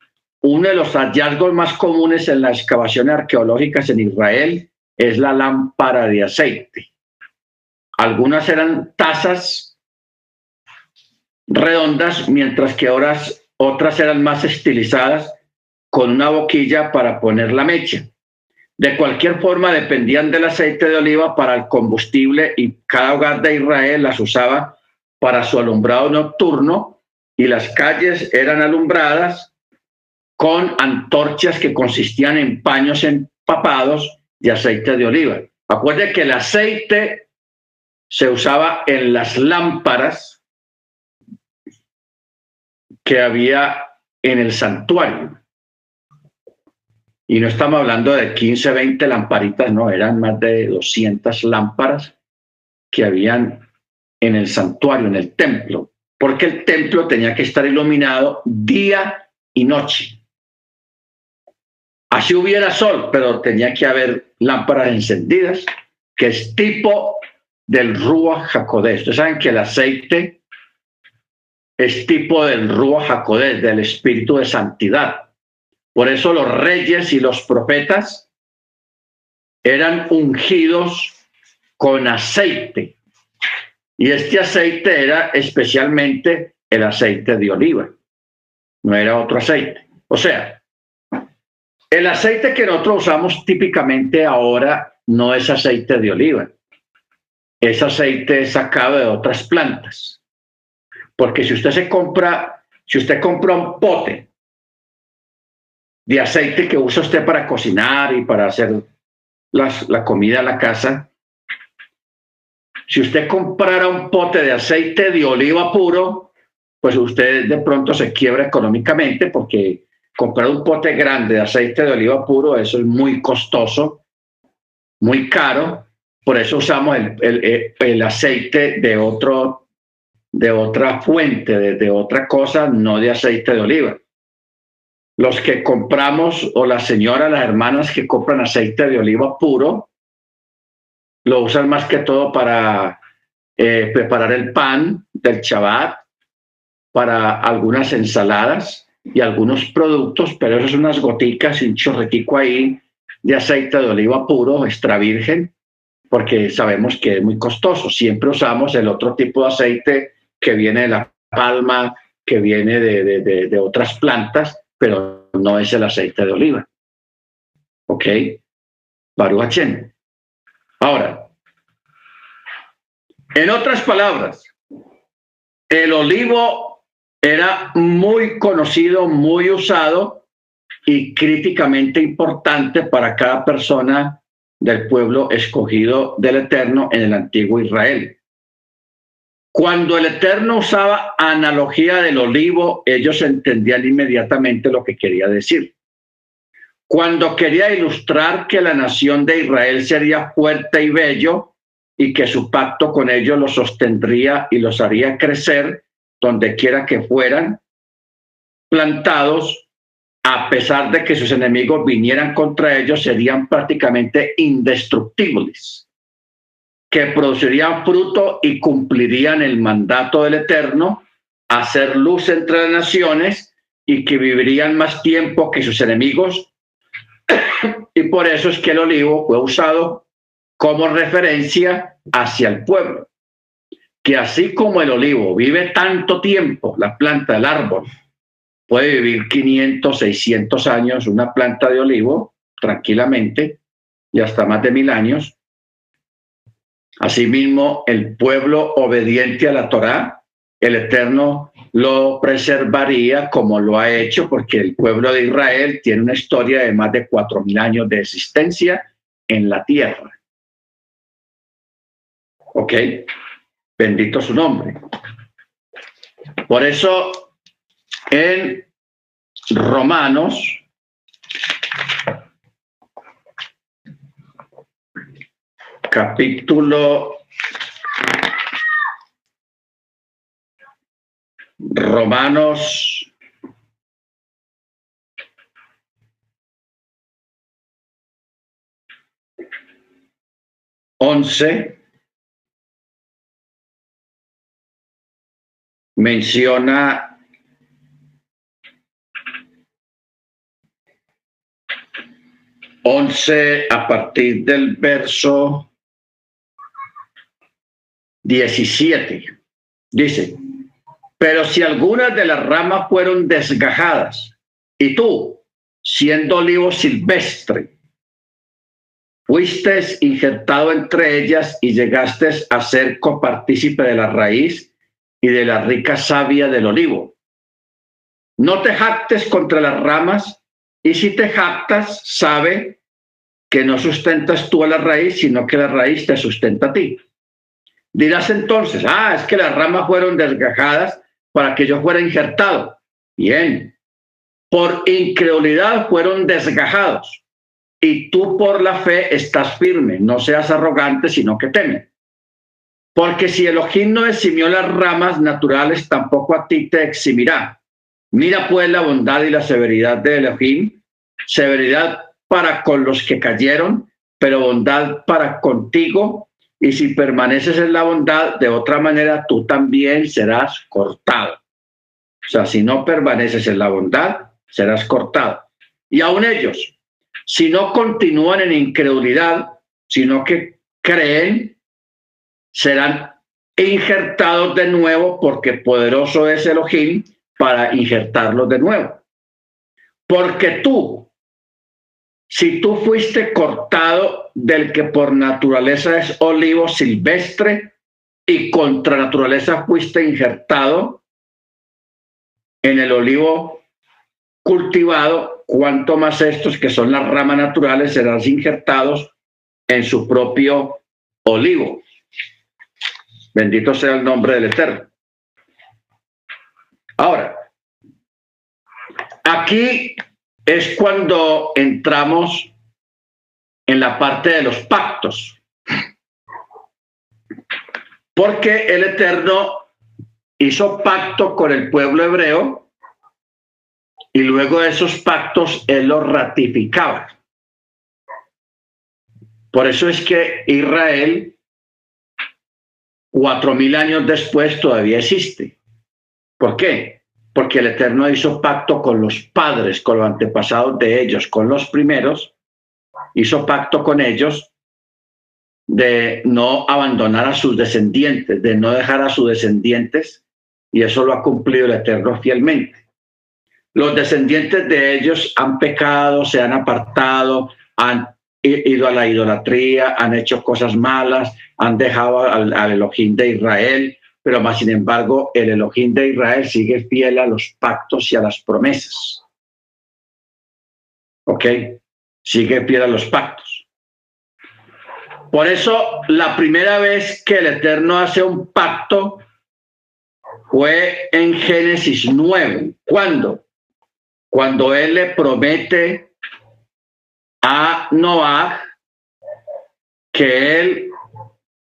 uno de los hallazgos más comunes en las excavaciones arqueológicas en Israel es la lámpara de aceite. Algunas eran tazas redondas, mientras que otras, otras eran más estilizadas con una boquilla para poner la mecha. De cualquier forma, dependían del aceite de oliva para el combustible y cada hogar de Israel las usaba para su alumbrado nocturno y las calles eran alumbradas con antorchas que consistían en paños empapados de aceite de oliva. Acuerde que el aceite se usaba en las lámparas que había en el santuario. Y no estamos hablando de 15, 20 lamparitas, no, eran más de 200 lámparas que habían en el santuario, en el templo, porque el templo tenía que estar iluminado día y noche. Así hubiera sol, pero tenía que haber lámparas encendidas, que es tipo del Ruach HaKodesh. Ustedes saben que el aceite es tipo del Ruach HaKodesh, del espíritu de santidad. Por eso los reyes y los profetas eran ungidos con aceite. Y este aceite era especialmente el aceite de oliva, no era otro aceite. O sea, el aceite que nosotros usamos típicamente ahora no es aceite de oliva, es aceite sacado de otras plantas. Porque si usted se compra, si usted compra un pote de aceite que usa usted para cocinar y para hacer la comida a la casa, si usted comprara un pote de aceite de oliva puro, pues usted de pronto se quiebra económicamente porque comprar un pote grande de aceite de oliva puro, eso es muy costoso, muy caro. Por eso usamos el, el, aceite de, otro, de otra fuente, de, de otra cosa, no de aceite de oliva los que compramos o las señoras, las hermanas que compran aceite de oliva puro, lo usan más que todo para eh, preparar el pan del chabat, para algunas ensaladas y algunos productos, pero eso es unas goticas y un chorretico ahí de aceite de oliva puro, extra virgen, porque sabemos que es muy costoso. Siempre usamos el otro tipo de aceite que viene de la palma, que viene de, de otras plantas, pero no es el aceite de oliva. ¿Ok? Baruch Ahora, en otras palabras, el olivo era muy conocido, muy usado y críticamente importante para cada persona del pueblo escogido del Eterno en el antiguo Israel. Cuando el Eterno usaba analogía del olivo, ellos entendían inmediatamente lo que quería decir. Cuando quería ilustrar que la nación de Israel sería fuerte y bello y que su pacto con ellos los sostendría y los haría crecer donde quiera que fueran plantados, a pesar de que sus enemigos vinieran contra ellos, serían prácticamente indestructibles que producirían fruto y cumplirían el mandato del Eterno, hacer luz entre las naciones y que vivirían más tiempo que sus enemigos. y por eso es que el olivo fue usado como referencia hacia el pueblo. Que así como el olivo vive tanto tiempo, la planta del árbol puede vivir 500, 600 años, una planta de olivo tranquilamente y hasta más de mil años, Asimismo, el pueblo obediente a la Torá, el Eterno lo preservaría como lo ha hecho, porque el pueblo de Israel tiene una historia de más de cuatro mil años de existencia en la tierra. ¿Ok? Bendito su nombre. Por eso, en Romanos capítulo Romanos. once. Menciona once a partir del verso 17. Dice, pero si algunas de las ramas fueron desgajadas y tú, siendo olivo silvestre, fuiste injertado entre ellas y llegaste a ser copartícipe de la raíz y de la rica savia del olivo. No te jactes contra las ramas y si te jactas, sabe que no sustentas tú a la raíz, sino que la raíz te sustenta a ti. Dirás entonces, ah, es que las ramas fueron desgajadas para que yo fuera injertado. Bien, por incredulidad fueron desgajados y tú por la fe estás firme, no seas arrogante, sino que teme. Porque si Elohim no eximió las ramas naturales, tampoco a ti te eximirá. Mira pues la bondad y la severidad de Elohim, severidad para con los que cayeron, pero bondad para contigo y si permaneces en la bondad, de otra manera tú también serás cortado. O sea, si no permaneces en la bondad, serás cortado. Y aún ellos, si no continúan en incredulidad, sino que creen, serán injertados de nuevo porque poderoso es Elohim para injertarlos de nuevo. Porque tú, si tú fuiste cortado del que por naturaleza es olivo silvestre y contra naturaleza fuiste injertado en el olivo cultivado, cuanto más estos que son las ramas naturales serán injertados en su propio olivo. Bendito sea el nombre del Eterno. Ahora, aquí es cuando entramos en la parte de los pactos. Porque el Eterno hizo pacto con el pueblo hebreo y luego de esos pactos él los ratificaba. Por eso es que Israel cuatro mil años después todavía existe. ¿Por qué? Porque el Eterno hizo pacto con los padres, con los antepasados de ellos, con los primeros, hizo pacto con ellos de no abandonar a sus descendientes, de no dejar a sus descendientes, y eso lo ha cumplido el Eterno fielmente. Los descendientes de ellos han pecado, se han apartado, han ido a la idolatría, han hecho cosas malas, han dejado al, Elohim de Israel, pero más sin embargo el Elohim de Israel sigue fiel a los pactos y a las promesas. ¿Ok? Sigue fiel a los pactos. Por eso la primera vez que el Eterno hace un pacto fue en Génesis 9. ¿Cuándo? Cuando Él le promete a Noah que él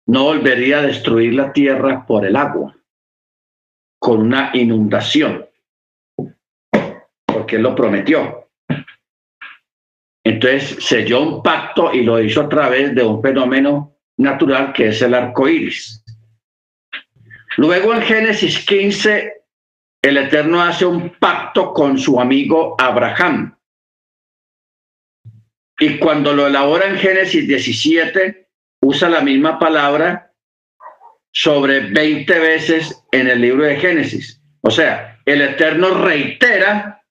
no volvería a destruir la tierra por el agua, con una inundación, porque él lo prometió. Entonces selló un pacto y lo hizo a través de un fenómeno natural que es el arco iris. Luego en Génesis 15, el Eterno hace un pacto con su amigo Abraham y cuando lo elabora en Génesis 17, usa la misma palabra sobre 20 veces en el libro de Génesis. O sea, el Eterno reitera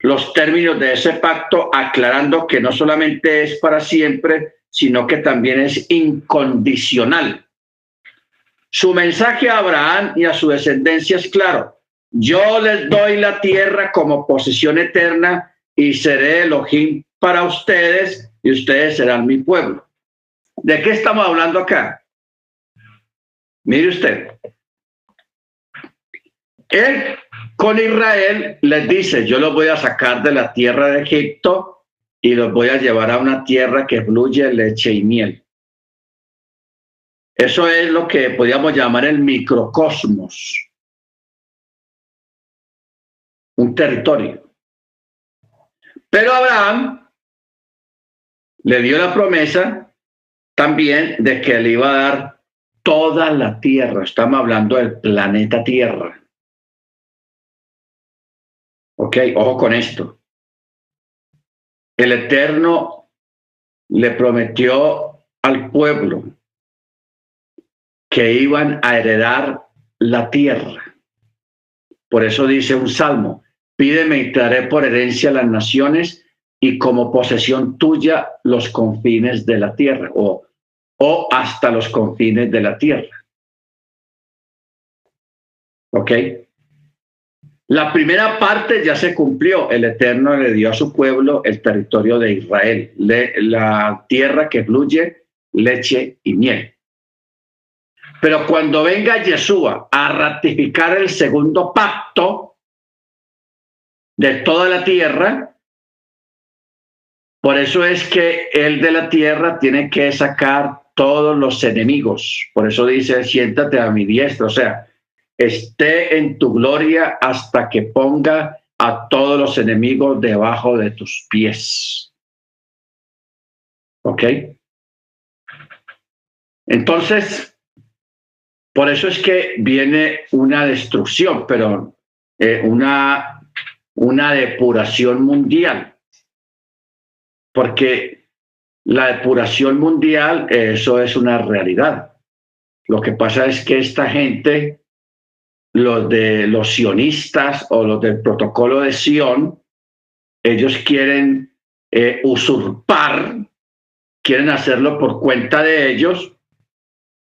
los términos de ese pacto, aclarando que no solamente es para siempre, sino que también es incondicional. Su mensaje a Abraham y a su descendencia es claro. Yo les doy la tierra como posesión eterna y seré Elohim para ustedes y ustedes serán mi pueblo. ¿De qué estamos hablando acá? Mire usted. Él con Israel les dice, yo los voy a sacar de la tierra de Egipto y los voy a llevar a una tierra que fluye leche y miel. Eso es lo que podríamos llamar el microcosmos. Un territorio. Pero Abraham le dio la promesa también de que le iba a dar toda la tierra. Estamos hablando del planeta Tierra. Ok, ojo con esto. El Eterno le prometió al pueblo que iban a heredar la tierra. Por eso dice un salmo, pídeme y te daré por herencia las naciones y como posesión tuya los confines de la tierra o, o hasta los confines de la tierra. ¿Ok? La primera parte ya se cumplió. El Eterno le dio a su pueblo el territorio de Israel, la tierra que fluye leche y miel. Pero cuando venga Yeshua a ratificar el segundo pacto de toda la tierra, por eso es que el de la tierra tiene que sacar todos los enemigos. Por eso dice, siéntate a mi diestra. O sea, esté en tu gloria hasta que ponga a todos los enemigos debajo de tus pies. ¿Ok? Entonces, por eso es que viene una destrucción, pero eh, una, una depuración mundial porque la depuración mundial, eso es una realidad. Lo que pasa es que esta gente, los de los sionistas o los del protocolo de Sion, ellos quieren eh, usurpar, quieren hacerlo por cuenta de ellos,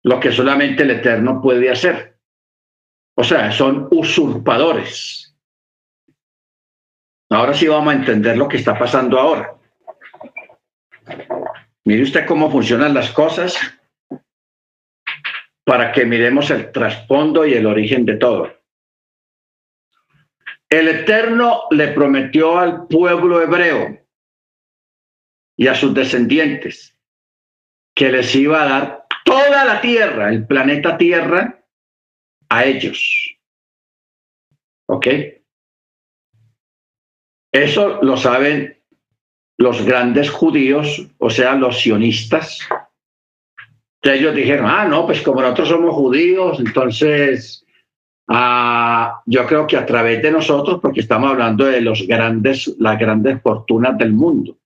lo que solamente el Eterno puede hacer. O sea, son usurpadores. Ahora sí vamos a entender lo que está pasando ahora. Mire usted cómo funcionan las cosas para que miremos el trasfondo y el origen de todo. El Eterno le prometió al pueblo hebreo y a sus descendientes que les iba a dar toda la tierra, el planeta Tierra, a ellos. ¿Ok? Eso lo saben los grandes judíos, o sea, los sionistas. ellos dijeron, ah, no, pues como nosotros somos judíos, entonces ah, yo creo que a través de nosotros, porque estamos hablando de los grandes, las grandes fortunas del mundo.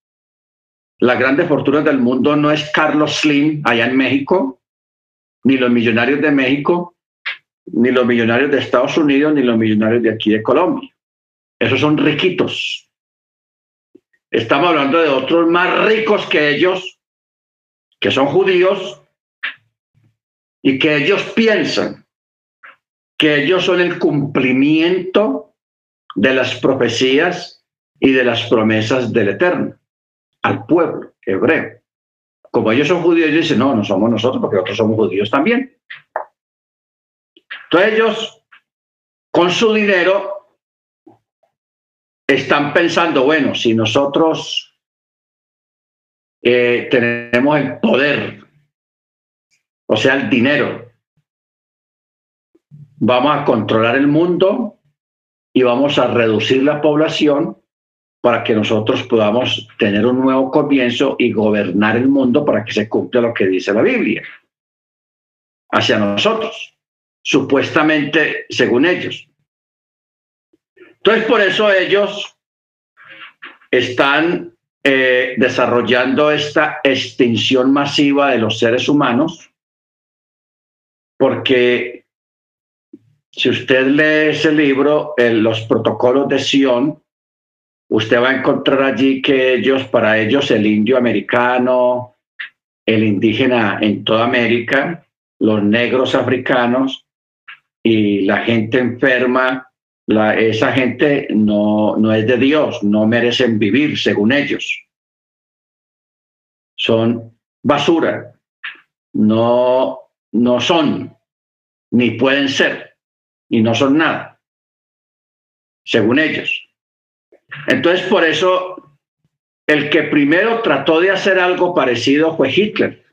Las grandes fortunas del mundo no es Carlos Slim allá en México, ni los millonarios de México, ni los millonarios de Estados Unidos, ni los millonarios de aquí de Colombia. Esos son riquitos. Estamos hablando de otros más ricos que ellos, que son judíos, y que ellos piensan que ellos son el cumplimiento de las profecías y de las promesas del Eterno al pueblo hebreo. Como ellos son judíos, ellos dicen, no, no somos nosotros, porque nosotros somos judíos también. Entonces ellos, con su dinero, están pensando, bueno, si nosotros eh, tenemos el poder, o sea, el dinero, vamos a controlar el mundo y vamos a reducir la población para que nosotros podamos tener un nuevo comienzo y gobernar el mundo para que se cumpla lo que dice la Biblia hacia nosotros, supuestamente según ellos. Entonces, por eso ellos están eh, desarrollando esta extinción masiva de los seres humanos, porque si usted lee ese libro, Los protocolos de Sion, usted va a encontrar allí que ellos, para ellos, el indio americano, el indígena en toda América, los negros africanos y la gente enferma esa gente no, no es de Dios, no merecen vivir según ellos. Son basura, no, no son, ni pueden ser, y no son nada, según ellos. Entonces, por eso, el que primero trató de hacer algo parecido fue Hitler.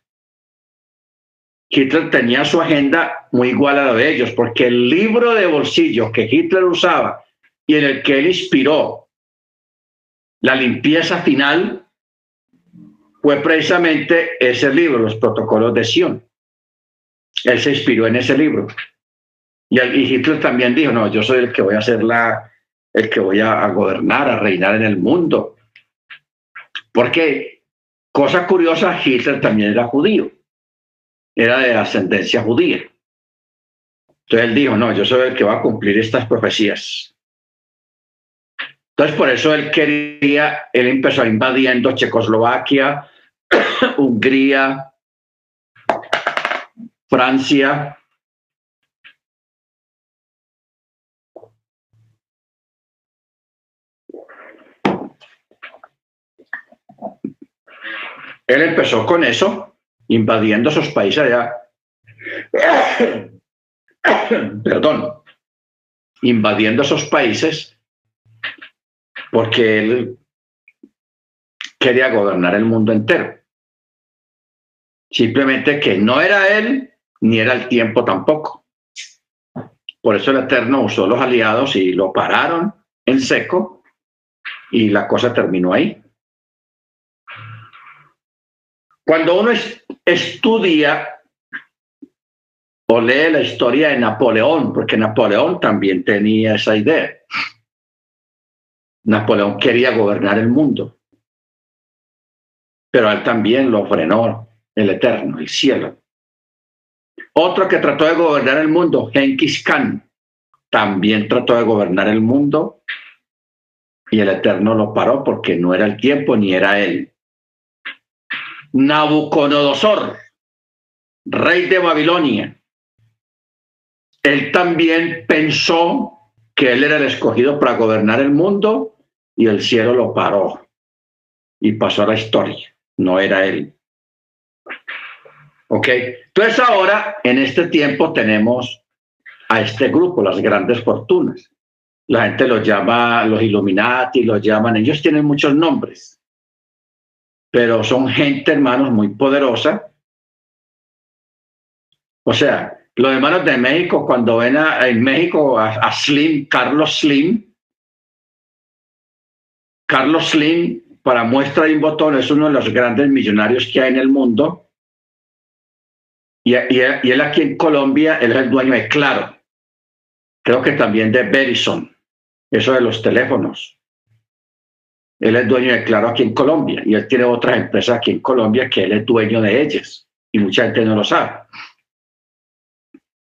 Hitler tenía su agenda muy igual a la de ellos, porque el libro de bolsillo que Hitler usaba y en el que él inspiró la limpieza final fue precisamente ese libro, los protocolos de Sion. Él se inspiró en ese libro. Y, Hitler también dijo, no, yo soy el que voy a ser la, el que voy a gobernar, a reinar en el mundo. Porque, cosa curiosa, Hitler también era judío era de ascendencia judía. Entonces él dijo, no, yo soy el que va a cumplir estas profecías. Entonces por eso él quería, él empezó invadiendo Checoslovaquia, Hungría, Francia. Él empezó con eso invadiendo esos países allá. Perdón, invadiendo esos países porque él quería gobernar el mundo entero. Simplemente que no era él ni era el tiempo tampoco. Por eso el Eterno usó los aliados y lo pararon en seco y la cosa terminó ahí. Cuando uno estudia o lee la historia de Napoleón, porque Napoleón también tenía esa idea. Napoleón quería gobernar el mundo, pero él también lo frenó el Eterno, el cielo. Otro que trató de gobernar el mundo, Genghis Khan, también trató de gobernar el mundo y el Eterno lo paró porque no era el tiempo ni era él. Nabucodonosor, rey de Babilonia, él también pensó que él era el escogido para gobernar el mundo y el cielo lo paró y pasó a la historia. No era él. Ok, entonces ahora en este tiempo tenemos a este grupo, las grandes fortunas. La gente los llama los Illuminati, los llaman, ellos tienen muchos nombres, pero son gente, hermanos, muy poderosa. O sea, los hermanos de México, cuando ven a, en México a, Slim, Carlos Slim, Carlos Slim, para muestra de un botón, es uno de los grandes millonarios que hay en el mundo. Y, y, él aquí en Colombia, es el dueño de Claro. Creo que también de Verizon, eso de los teléfonos. Él es dueño de Claro aquí en Colombia y él tiene otras empresas aquí en Colombia que él es dueño de ellas y mucha gente no lo sabe.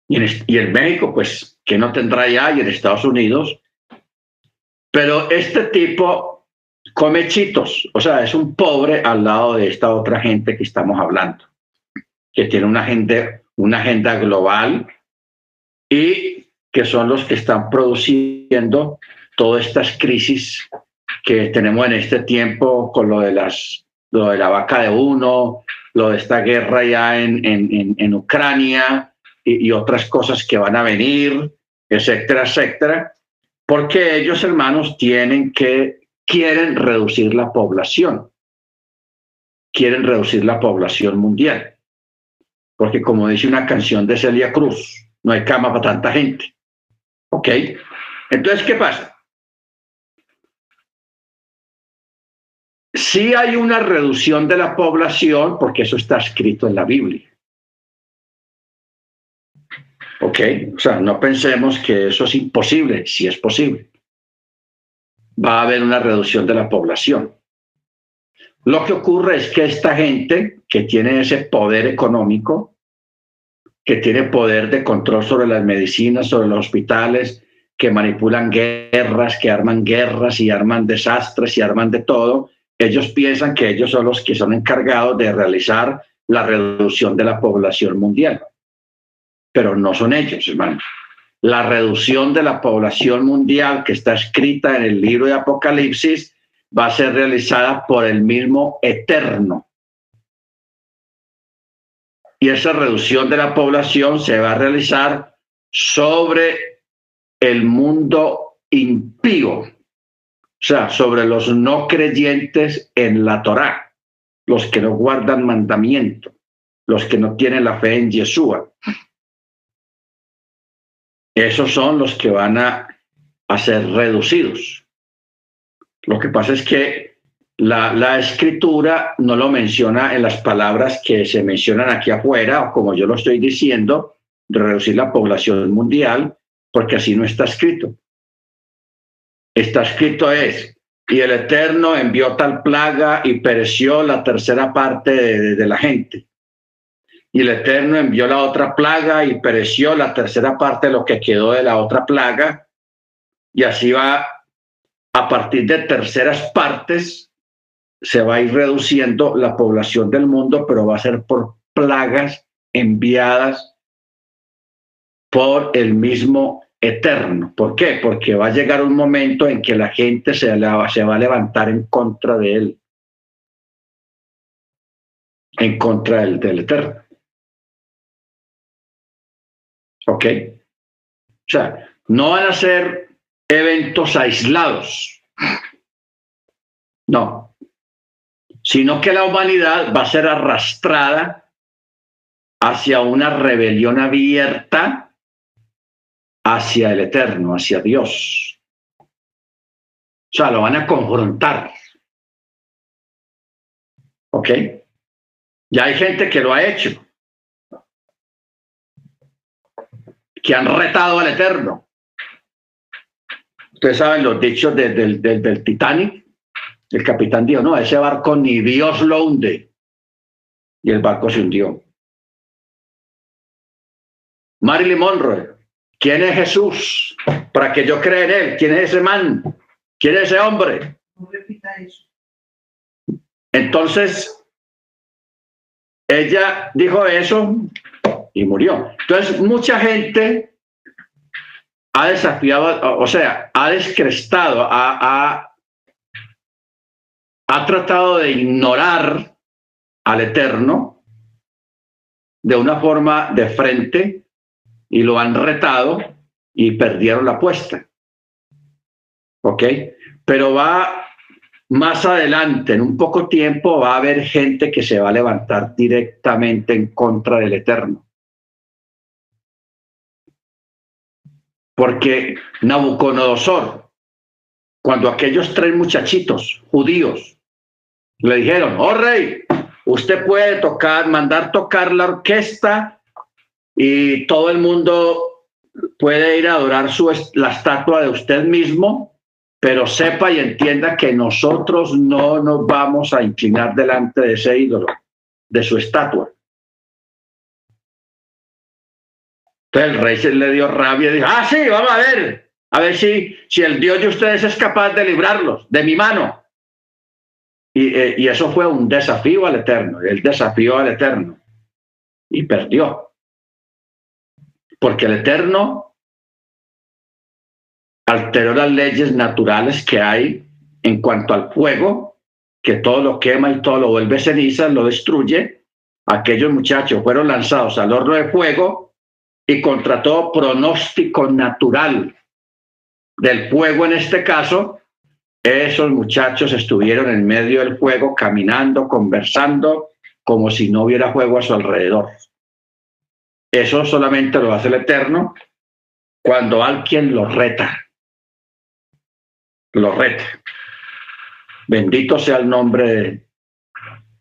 Y en, México, pues, que no tendrá ya, y en Estados Unidos. Pero este tipo come chitos, o sea, es un pobre al lado de esta otra gente que estamos hablando, que tiene una agenda, una agenda global y que son los que están produciendo todas estas crisis que tenemos en este tiempo con lo de las lo de la vaca de uno, lo de esta guerra ya en, en, en Ucrania, y, otras cosas que van a venir, etcétera, etcétera, porque ellos, hermanos, tienen que, quieren reducir la población, quieren reducir la población mundial, porque como dice una canción de Celia Cruz, no hay cama para tanta gente. ¿Ok? Entonces, ¿qué pasa? Sí hay una reducción de la población, porque eso está escrito en la Biblia. ¿Ok? O sea, no pensemos que eso es imposible, si es posible. Va a haber una reducción de la población. Lo que ocurre es que esta gente que tiene ese poder económico, que tiene poder de control sobre las medicinas, sobre los hospitales, que manipulan guerras, que arman guerras y arman desastres y arman de todo, ellos piensan que ellos son los que son encargados de realizar la reducción de la población mundial pero no son ellos, hermanos. La reducción de la población mundial que está escrita en el libro de Apocalipsis va a ser realizada por el mismo Eterno. Y esa reducción de la población se va a realizar sobre el mundo impío, sea, sobre los no creyentes en la Torá, los que no guardan mandamiento, los que no tienen la fe en Yeshua. Esos son los que van a, ser reducidos. Lo que pasa es que la, la, escritura no lo menciona en las palabras que se mencionan aquí afuera, o como yo lo estoy diciendo, reducir la población mundial, porque así no está escrito. Está escrito es, y el Eterno envió tal plaga y pereció la tercera parte de la gente y el Eterno envió la otra plaga y pereció la tercera parte de lo que quedó de la otra plaga. Y así va, a partir de terceras partes, se va a ir reduciendo la población del mundo, pero va a ser por plagas enviadas por el mismo Eterno. ¿Por qué? Porque va a llegar un momento en que la gente se, va a levantar en contra de él, en contra del, del Eterno. ¿Ok? O sea, no van a ser eventos aislados. No. Sino que la humanidad va a ser arrastrada hacia una rebelión abierta hacia el eterno, hacia Dios. O sea, lo van a confrontar. ¿Ok? Ya hay gente que lo ha hecho. que han retado al Eterno. Ustedes saben los dichos del, del Titanic. El capitán dijo, no, ese barco ni Dios lo hunde. Y el barco se hundió. Marilyn Monroe, ¿quién es Jesús? Para que yo crea en él. ¿Quién es ese man? ¿Quién es ese hombre? Entonces, ella dijo eso y murió. Entonces, mucha gente ha desafiado, o sea, ha descrestado, ha, ha tratado de ignorar al Eterno de una forma de frente y lo han retado y perdieron la apuesta. ¿Ok? Pero va más adelante, en un poco tiempo, va a haber gente que se va a levantar directamente en contra del Eterno. Porque Nabucodonosor, cuando aquellos tres muchachitos judíos le dijeron, oh rey, usted puede tocar, mandar tocar la orquesta y todo el mundo puede ir a adorar su, la estatua de usted mismo, pero sepa y entienda que nosotros no nos vamos a inclinar delante de ese ídolo, de su estatua. Entonces el rey se le dio rabia y dijo, ah, sí, vamos a ver, a ver si, si el Dios de ustedes es capaz de librarlos de mi mano. Eh, y, eso fue un desafío al Eterno. Él desafió al Eterno y perdió. Porque el Eterno alteró las leyes naturales que hay en cuanto al fuego, que todo lo quema y todo lo vuelve ceniza, lo destruye. Aquellos muchachos fueron lanzados al horno de fuego y contra todo pronóstico natural del fuego en este caso, esos muchachos estuvieron en medio del fuego, caminando, conversando, como si no hubiera fuego a su alrededor. Eso solamente lo hace el Eterno cuando alguien lo reta. Lo reta. Bendito sea el nombre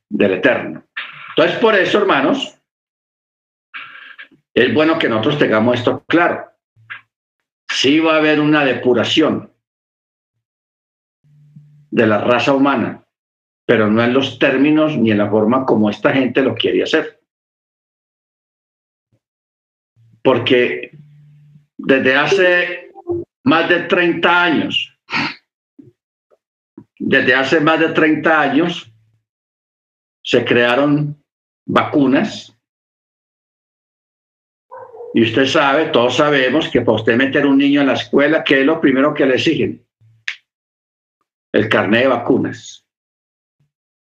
del Eterno. Entonces, por eso, hermanos, es bueno que nosotros tengamos esto claro. Sí va a haber una depuración de la raza humana, pero no en los términos ni en la forma como esta gente lo quiere hacer. Porque desde hace más de 30 años, desde hace más de 30 años, se crearon vacunas. Y usted sabe, todos sabemos que para usted meter un niño en la escuela, ¿qué es lo primero que le exigen? el carnet de vacunas.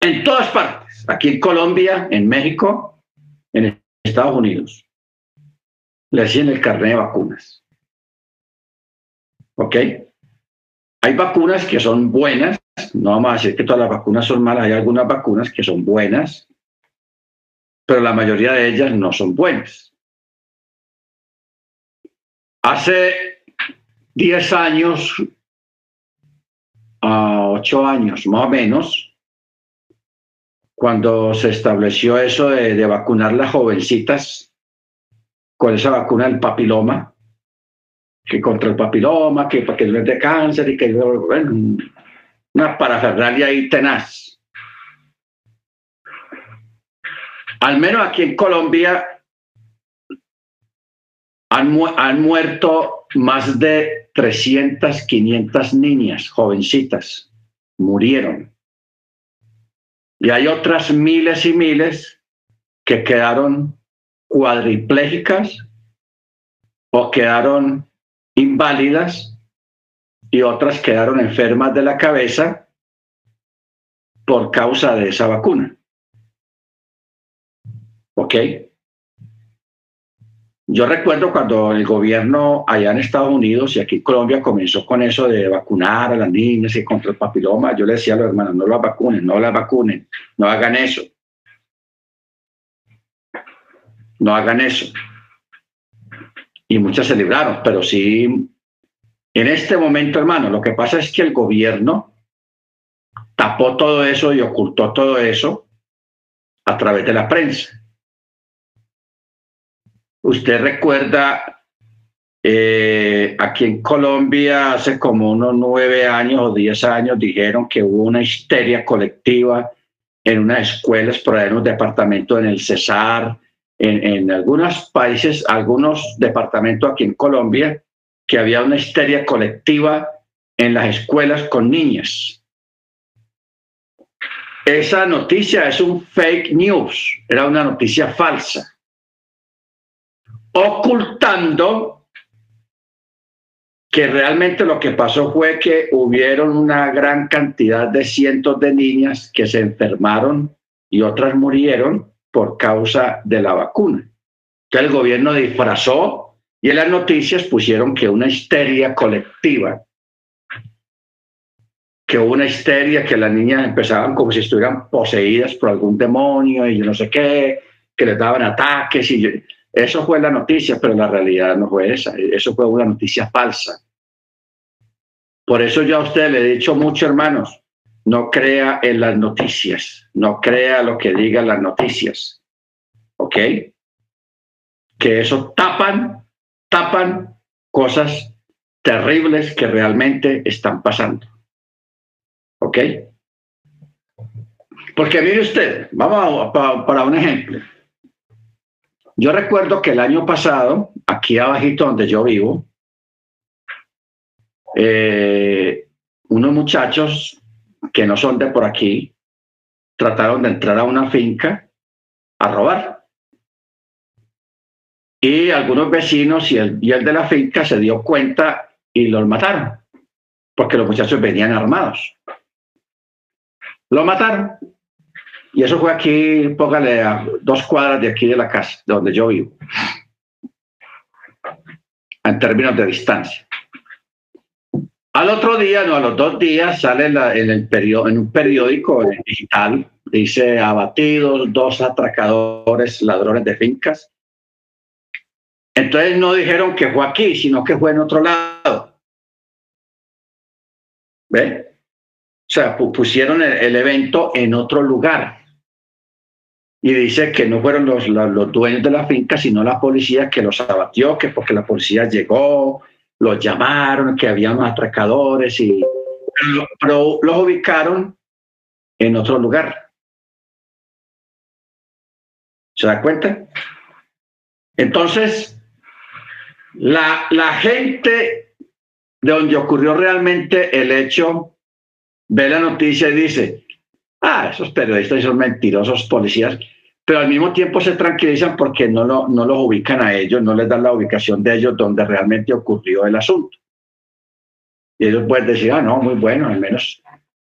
En todas partes, aquí en Colombia, en México, en Estados Unidos, le hacen el carnet de vacunas. ¿Ok? Hay vacunas que son buenas, no vamos a decir que todas las vacunas son malas, hay algunas vacunas que son buenas, pero la mayoría de ellas no son buenas. Hace 10 años a ocho años más o menos, cuando se estableció eso de, vacunar las jovencitas con esa vacuna del papiloma, que contra el papiloma, que para que no es de cáncer y que bueno, una parafernalia ahí tenaz. Al menos aquí en Colombia han, han muerto más de 300, 500 niñas jovencitas murieron. Y hay otras miles y miles que quedaron cuadriplégicas o quedaron inválidas y otras quedaron enfermas de la cabeza por causa de esa vacuna. ¿Ok? Yo recuerdo cuando el gobierno allá en Estados Unidos y aquí en Colombia comenzó con eso de vacunar a las niñas y contra el papiloma, yo le decía a los hermanos, no las vacunen, no las vacunen, no hagan eso. No hagan eso. Y muchas se libraron, pero sí, en este momento, hermano, lo que pasa es que el gobierno tapó todo eso y ocultó todo eso a través de la prensa. Usted recuerda, eh, aquí en Colombia hace como unos nueve años o diez años dijeron que hubo una histeria colectiva en unas escuelas, por ahí en un departamento en el Cesar, en, algunos países, algunos departamentos aquí en Colombia, que había una histeria colectiva en las escuelas con niñas. Esa noticia es un fake news, era una noticia falsa, ocultando que realmente lo que pasó fue que hubieron una gran cantidad de cientos de niñas que se enfermaron y otras murieron por causa de la vacuna. Entonces el gobierno disfrazó y en las noticias pusieron que una histeria colectiva, que una histeria, que las niñas empezaban como si estuvieran poseídas por algún demonio y no sé qué, que les daban ataques y eso fue la noticia, pero la realidad no fue esa, eso fue una noticia falsa. Por eso yo a usted le he dicho mucho, hermanos, no crea en las noticias, no crea lo que digan las noticias, ¿ok? Que eso tapan tapan cosas terribles que realmente están pasando. ¿Ok? Porque mire usted, vamos para un ejemplo. Yo recuerdo que el año pasado, aquí abajito donde yo vivo, eh, unos muchachos que no son de por aquí trataron de entrar a una finca a robar. Y algunos vecinos y el, y el de la finca se dio cuenta y los mataron, porque los muchachos venían armados. Lo mataron. Y eso fue aquí, póngale a dos cuadras de aquí de la casa, de donde yo vivo, en términos de distancia. Al otro día, no, a los dos días, sale en, un periódico digital, dice abatidos dos atracadores ladrones de fincas entonces no dijeron que fue aquí, sino que fue en otro lado. ¿Ve? O sea, pusieron el, evento en otro lugar. Y dice que no fueron los, los, dueños de la finca, sino la policía que los abatió, que porque la policía llegó, los llamaron, que había unos atracadores, y, pero los ubicaron en otro lugar. ¿Se da cuenta? Entonces, la, la gente de donde ocurrió realmente el hecho ve la noticia y dice, ah, esos periodistas son mentirosos policías, pero al mismo tiempo se tranquilizan porque no, lo, no los ubican a ellos, no les dan la ubicación de ellos donde realmente ocurrió el asunto. Y ellos pueden decir, ah, no, muy bueno, al menos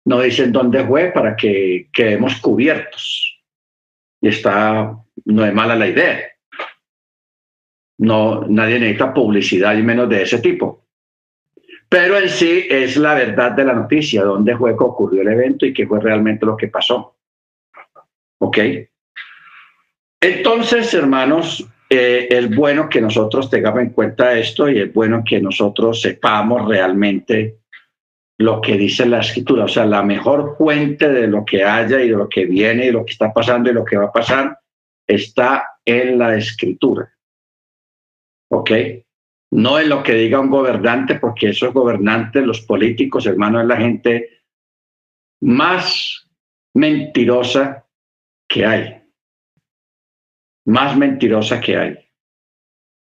no dicen dónde fue para que quedemos cubiertos. Y está, no es mala la idea. No, nadie necesita publicidad y menos de ese tipo. Pero en sí es la verdad de la noticia, dónde fue que ocurrió el evento y qué fue realmente lo que pasó. ¿Ok? Entonces, hermanos, eh, es bueno que nosotros tengamos en cuenta esto y es bueno que nosotros sepamos realmente lo que dice la escritura, o sea, la mejor fuente de lo que haya y de lo que viene y lo que está pasando y lo que va a pasar está en la escritura. ¿ok? No en lo que diga un gobernante, porque esos gobernantes, los políticos, hermanos, es la gente más mentirosa que hay. Más mentirosa que hay.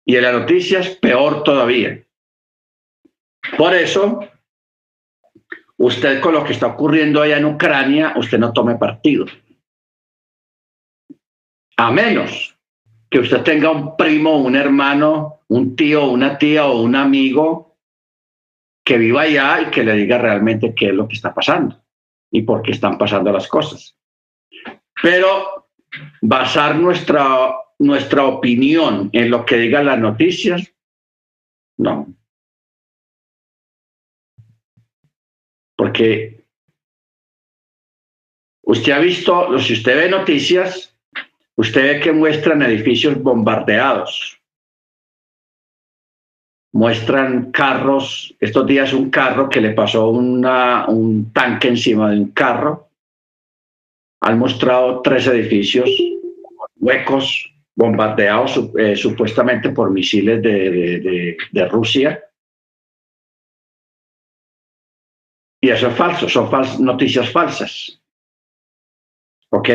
Y en las noticias, peor todavía. Por eso, usted con lo que está ocurriendo allá en Ucrania, usted no tome partido. A menos que usted tenga un primo, un hermano, un tío, una tía o un amigo que viva allá y que le diga realmente qué es lo que está pasando y por qué están pasando las cosas. Pero basar nuestra, nuestra opinión en lo que digan las noticias, no. Porque usted ha visto, si usted ve noticias, Usted ve que muestran edificios bombardeados, muestran carros, estos días un carro que le pasó un tanque encima de un carro, han mostrado tres edificios huecos, bombardeados eh, supuestamente por misiles de, Rusia. Y eso es falso, son noticias falsas. ¿Ok?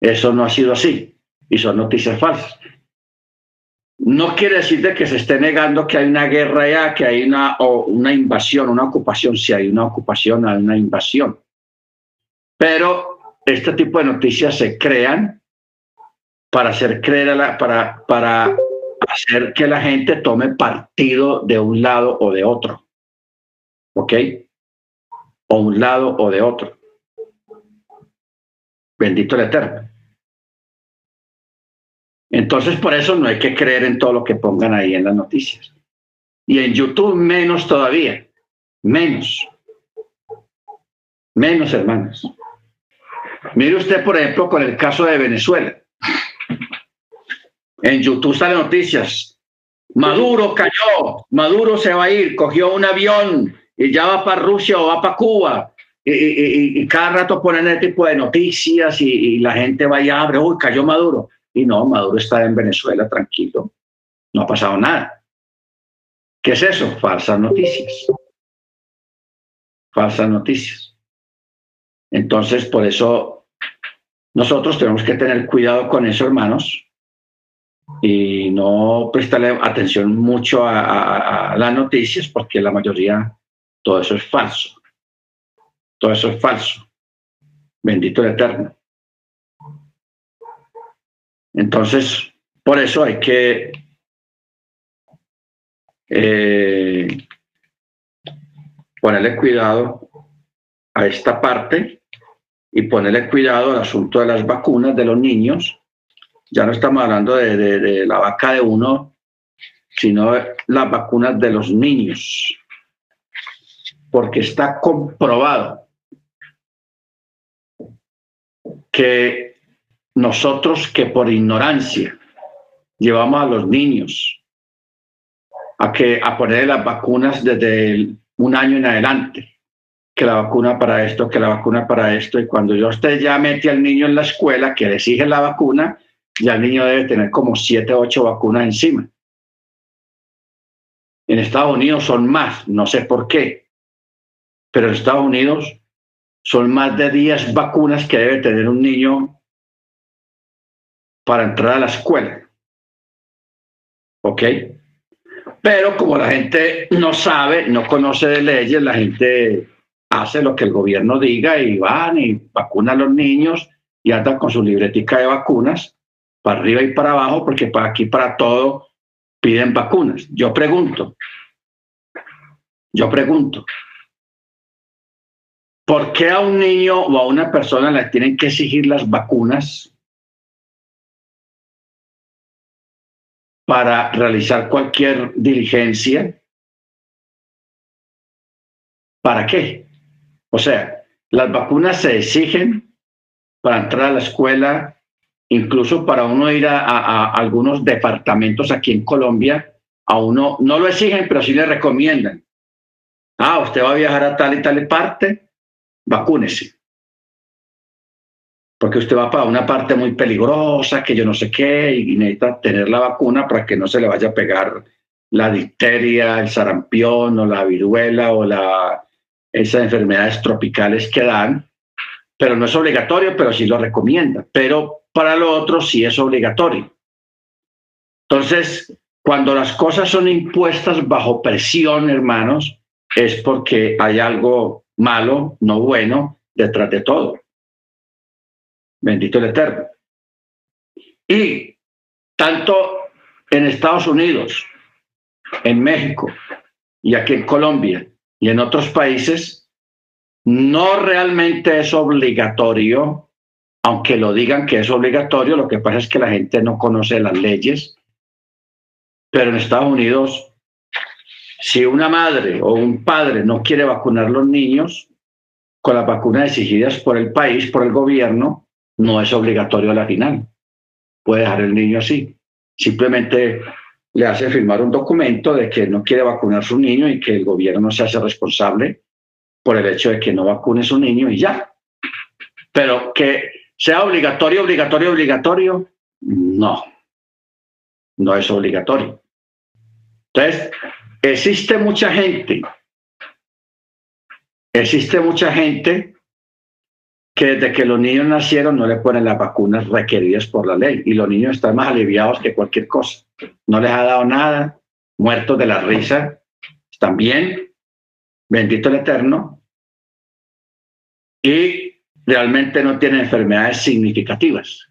Eso no ha sido así. y son noticias falsas. No quiere decir de que se esté negando que hay una guerra ya, que hay una, o una invasión, una ocupación. Si hay una ocupación, hay una invasión. Pero este tipo de noticias se crean para hacer creer a la, para, para hacer que la gente tome partido de un lado o de otro. ¿Ok? O un lado o de otro. Bendito el Eterno. Entonces, por eso no hay que creer en todo lo que pongan ahí en las noticias. Y en YouTube menos todavía. Menos. Menos, hermanos. Mire usted, por ejemplo, con el caso de Venezuela. En YouTube salen noticias. Maduro cayó, Maduro se va a ir, cogió un avión y ya va para Rusia o va para Cuba. Y, cada rato ponen ese tipo de noticias y, la gente va y abre, uy, cayó Maduro. Y no, Maduro está en Venezuela tranquilo, no ha pasado nada. ¿Qué es eso? Falsas noticias. Falsas noticias. Entonces, por eso nosotros tenemos que tener cuidado con eso, hermanos, y no prestarle atención mucho a, las noticias, porque la mayoría, todo eso es falso. Todo eso es falso. Bendito el Eterno. Entonces, por eso hay que eh, ponerle cuidado a esta parte y ponerle cuidado al asunto de las vacunas de los niños. Ya no estamos hablando de, la vaca de uno, sino de las vacunas de los niños, porque está comprobado que nosotros que por ignorancia llevamos a los niños a que a poner las vacunas desde un año en adelante, que la vacuna para esto, que la vacuna para esto, y cuando yo usted ya mete al niño en la escuela que le exige la vacuna, ya el niño debe tener como siete, ocho vacunas encima. En Estados Unidos son más, no sé por qué, pero en Estados Unidos son más de 10 vacunas que debe tener un niño para entrar a la escuela. ¿Ok? Pero como la gente no sabe, no conoce de leyes, la gente hace lo que el gobierno diga y van y vacunan a los niños y andan con su libretica de vacunas para arriba y para abajo, porque para aquí, para todo, piden vacunas. Yo pregunto, yo pregunto, ¿por qué a un niño o a una persona le tienen que exigir las vacunas para realizar cualquier diligencia. ¿Para qué? O sea, las vacunas se exigen para entrar a la escuela, incluso para uno ir a, algunos departamentos aquí en Colombia, a uno no lo exigen, pero sí le recomiendan. Ah, usted va a viajar a tal y tal parte, vacúnese porque usted va para una parte muy peligrosa, que yo no sé qué, y necesita tener la vacuna para que no se le vaya a pegar la difteria, el sarampión o la viruela o la, esas enfermedades tropicales que dan, pero no es obligatorio, pero sí lo recomienda. Pero para lo otro sí es obligatorio. Entonces, cuando las cosas son impuestas bajo presión, hermanos, es porque hay algo malo, no bueno, detrás de todo. Bendito el Eterno. Y tanto en Estados Unidos, en México y aquí en Colombia y en otros países, no realmente es obligatorio, aunque lo digan que es obligatorio, lo que pasa es que la gente no conoce las leyes, pero en Estados Unidos, si una madre o un padre no quiere vacunar a los niños con las vacunas exigidas por el país, por el gobierno, no es obligatorio a la final. Puede dejar el niño así. Simplemente le hace firmar un documento de que no quiere vacunar a su niño y que el gobierno se hace responsable por el hecho de que no vacune a su niño y ya. Pero que sea obligatorio, obligatorio, obligatorio, no. No es obligatorio. Entonces, existe mucha gente, existe mucha gente que desde que los niños nacieron no le ponen las vacunas requeridas por la ley y los niños están más aliviados que cualquier cosa. No les ha dado nada, muertos de la risa, están bien, bendito el Eterno, y realmente no tienen enfermedades significativas.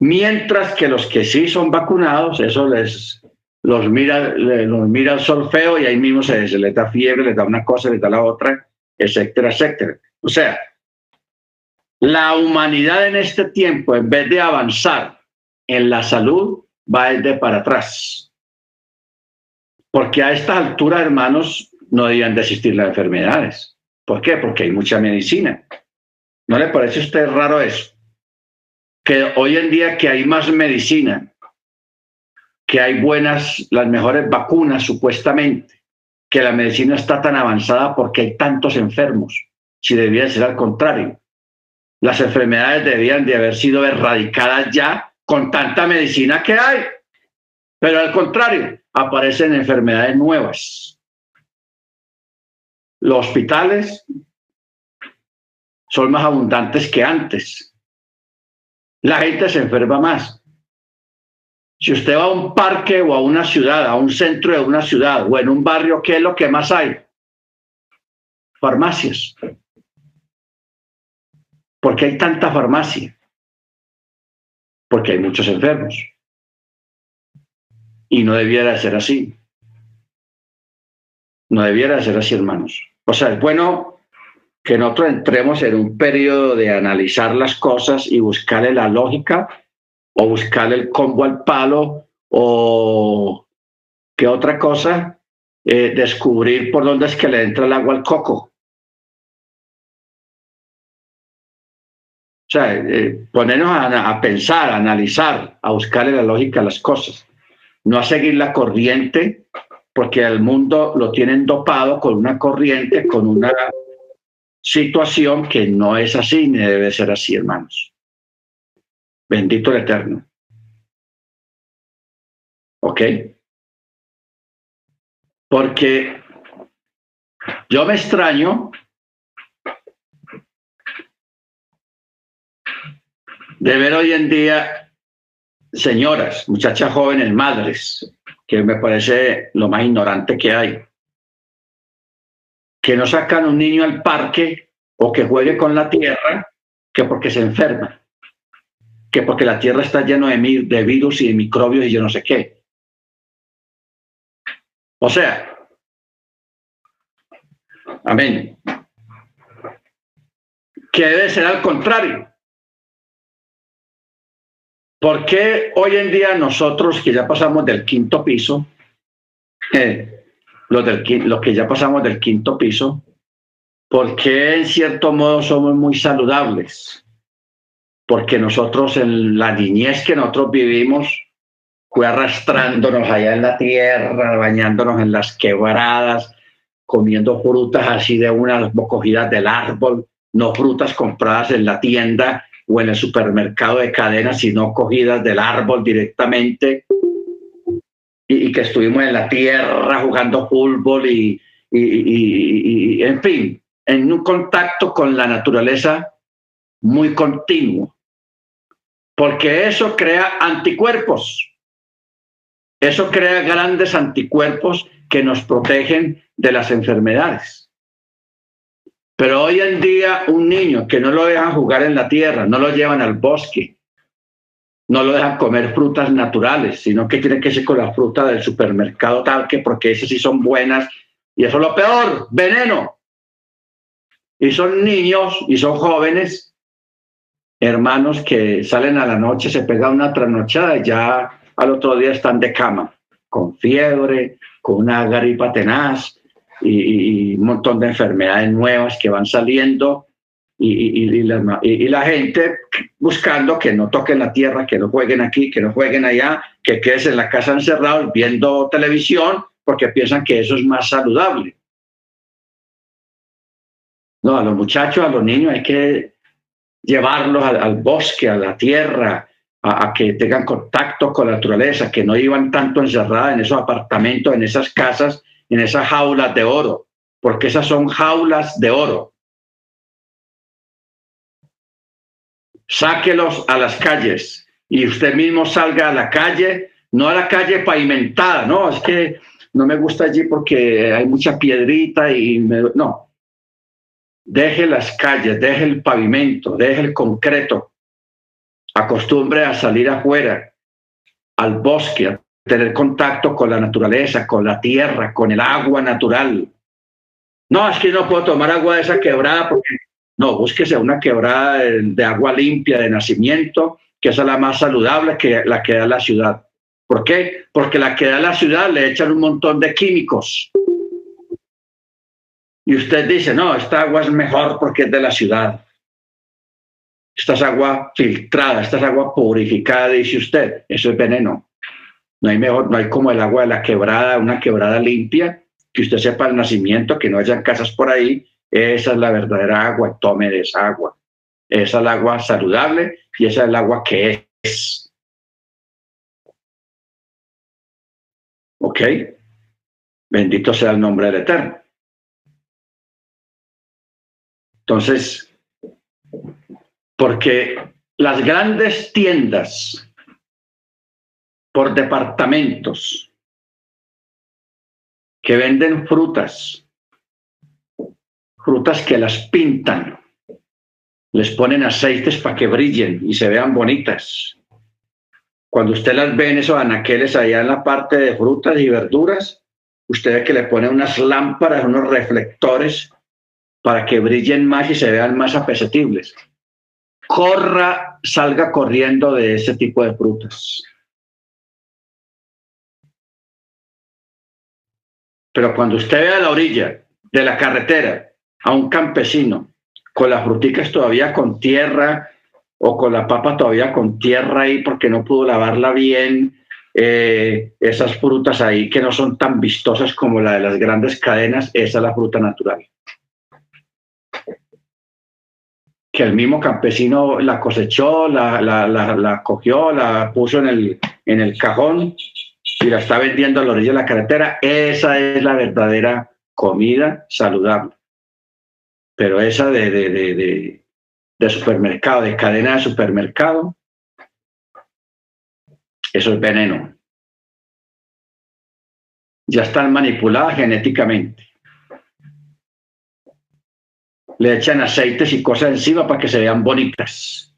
Mientras que los que sí son vacunados, eso les los mira, los mira el sol feo y ahí mismo se, se les da fiebre, les da una cosa, les da la otra, etcétera, etcétera. O sea, la humanidad en este tiempo, en vez de avanzar en la salud, va de para atrás. Porque a esta altura, hermanos, no debían de existir las enfermedades. ¿Por qué? Porque hay mucha medicina. ¿No le parece a usted raro eso? Que hoy en día que hay más medicina, que hay buenas, las mejores vacunas supuestamente, que la medicina está tan avanzada porque hay tantos enfermos, si debía ser al contrario. Las enfermedades debían de haber sido erradicadas ya con tanta medicina que hay, pero al contrario, aparecen enfermedades nuevas. Los hospitales son más abundantes que antes. La gente se enferma más. Si usted va a un parque o a una ciudad, a un centro de una ciudad o en un barrio, ¿qué es lo que más hay? Farmacias. ¿Por qué hay tanta farmacia? Porque hay muchos enfermos. Y no debiera ser así. No debiera ser así, hermanos. O sea, es bueno que nosotros entremos en un periodo de analizar las cosas y buscarle la lógica o buscarle el combo al palo o qué otra cosa, eh, descubrir por dónde es que le entra el agua al coco. Sea, eh, ponernos a, pensar, a analizar, a buscarle la lógica a las cosas, no a seguir la corriente, porque el mundo lo tienen dopado con una corriente, con una situación que no es así ni debe ser así, hermanos. Bendito el Eterno. ¿Ok? Porque yo me extraño de ver hoy en día señoras, muchachas jóvenes, madres, que me parece lo más ignorante que hay, que no sacan un niño al parque o que juegue con la tierra que porque se enferma, que porque la tierra está llena de, virus y de microbios y yo no sé qué. O sea, amén, que debe ser al contrario. ¿Por qué hoy en día nosotros que ya pasamos del quinto piso, eh, los, los que ya pasamos del quinto piso, porque en cierto modo somos muy saludables, porque nosotros en la niñez que nosotros vivimos fue arrastrándonos allá en la tierra, bañándonos en las quebradas, comiendo frutas así de unas cogidas del árbol, no frutas compradas en la tienda o en el supermercado de cadena, sino cogidas del árbol directamente. Y, que estuvimos en la tierra jugando fútbol y, y, en fin, en un contacto con la naturaleza muy continuo, porque eso crea anticuerpos, eso crea grandes anticuerpos que nos protegen de las enfermedades. Pero hoy en día un niño que no lo dejan jugar en la tierra, no lo llevan al bosque, no lo dejan comer frutas naturales, sino que tiene que ser con la fruta del supermercado tal que porque esas sí son buenas. Y eso es lo peor, veneno. Y son niños y son jóvenes, hermanos que salen a la noche, se pegan una trasnochada y ya al otro día están de cama, con fiebre, con una gripa tenaz y, y un montón de enfermedades nuevas que van saliendo y, la, gente buscando que no toquen la tierra, que no jueguen aquí, que no jueguen allá, que queden en la casa encerrados viendo televisión porque piensan que eso es más saludable. No, a los muchachos, a los niños hay que llevarlos al, bosque, a la tierra, a, a, que tengan contacto con la naturaleza, que no iban tanto encerradas en esos apartamentos, en esas casas, en esas jaulas de oro, porque esas son jaulas de oro sáquelos a las calles y usted mismo salga a la calle, no a la calle pavimentada, no, es que no me gusta allí porque hay mucha piedrita y no. Deje las calles, deje el pavimento, deje el concreto, acostumbre a salir afuera, al bosque, tener contacto con la naturaleza, con la tierra, con el agua natural. No, es que no puedo tomar agua de esa quebrada porque no, búsquese una quebrada de, agua limpia de nacimiento, que es la más saludable que la que da la ciudad. ¿Por qué? Porque la que da la ciudad le echan un montón de químicos. Y usted dice, no, esta agua es mejor porque es de la ciudad. Esta es agua filtrada, esta es agua purificada, dice usted. Eso es veneno. No hay mejor, no hay como el agua de la quebrada, una quebrada limpia, que usted sepa el nacimiento, que no hayan casas por ahí. Esa es la verdadera agua, tome de esa agua. Esa es el agua saludable y esa es el agua que es. ¿Ok? Bendito sea el nombre del Eterno. Entonces, porque las grandes tiendas por departamentos que venden frutas, frutas que las pintan, les ponen aceites para que brillen y se vean bonitas. Cuando usted las ve en esos anaqueles allá en la parte de frutas y verduras, usted ve que le ponen unas lámparas, unos reflectores para que brillen más y se vean más apetecibles corra, salga corriendo de ese tipo de frutas. Pero cuando usted ve a la orilla de la carretera a un campesino con las fruticas todavía con tierra o con la papa todavía con tierra ahí porque no pudo lavarla bien, eh, esas frutas ahí que no son tan vistosas como la de las grandes cadenas, esa es la fruta natural. que el mismo campesino la cosechó, la, la, la, cogió, la puso en el, en el cajón y la está vendiendo a la de la carretera. Esa es la verdadera comida saludable. Pero esa de, de, de, de supermercado, de cadena de supermercado, eso es veneno. Ya están manipuladas genéticamente le echan aceites y cosas encima para que se vean bonitas.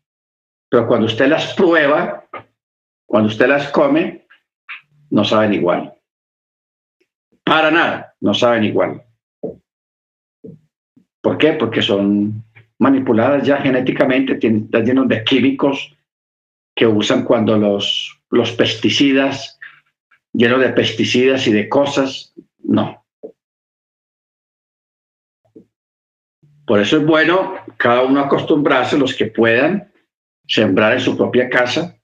Pero cuando usted las prueba, cuando usted las come, no saben igual. Para nada, no saben igual. ¿Por qué? Porque son manipuladas ya genéticamente, están llenos de químicos que usan cuando los, los pesticidas, llenos de pesticidas y de cosas, no. Por eso es bueno cada uno acostumbrarse, los que puedan, sembrar en su propia casa,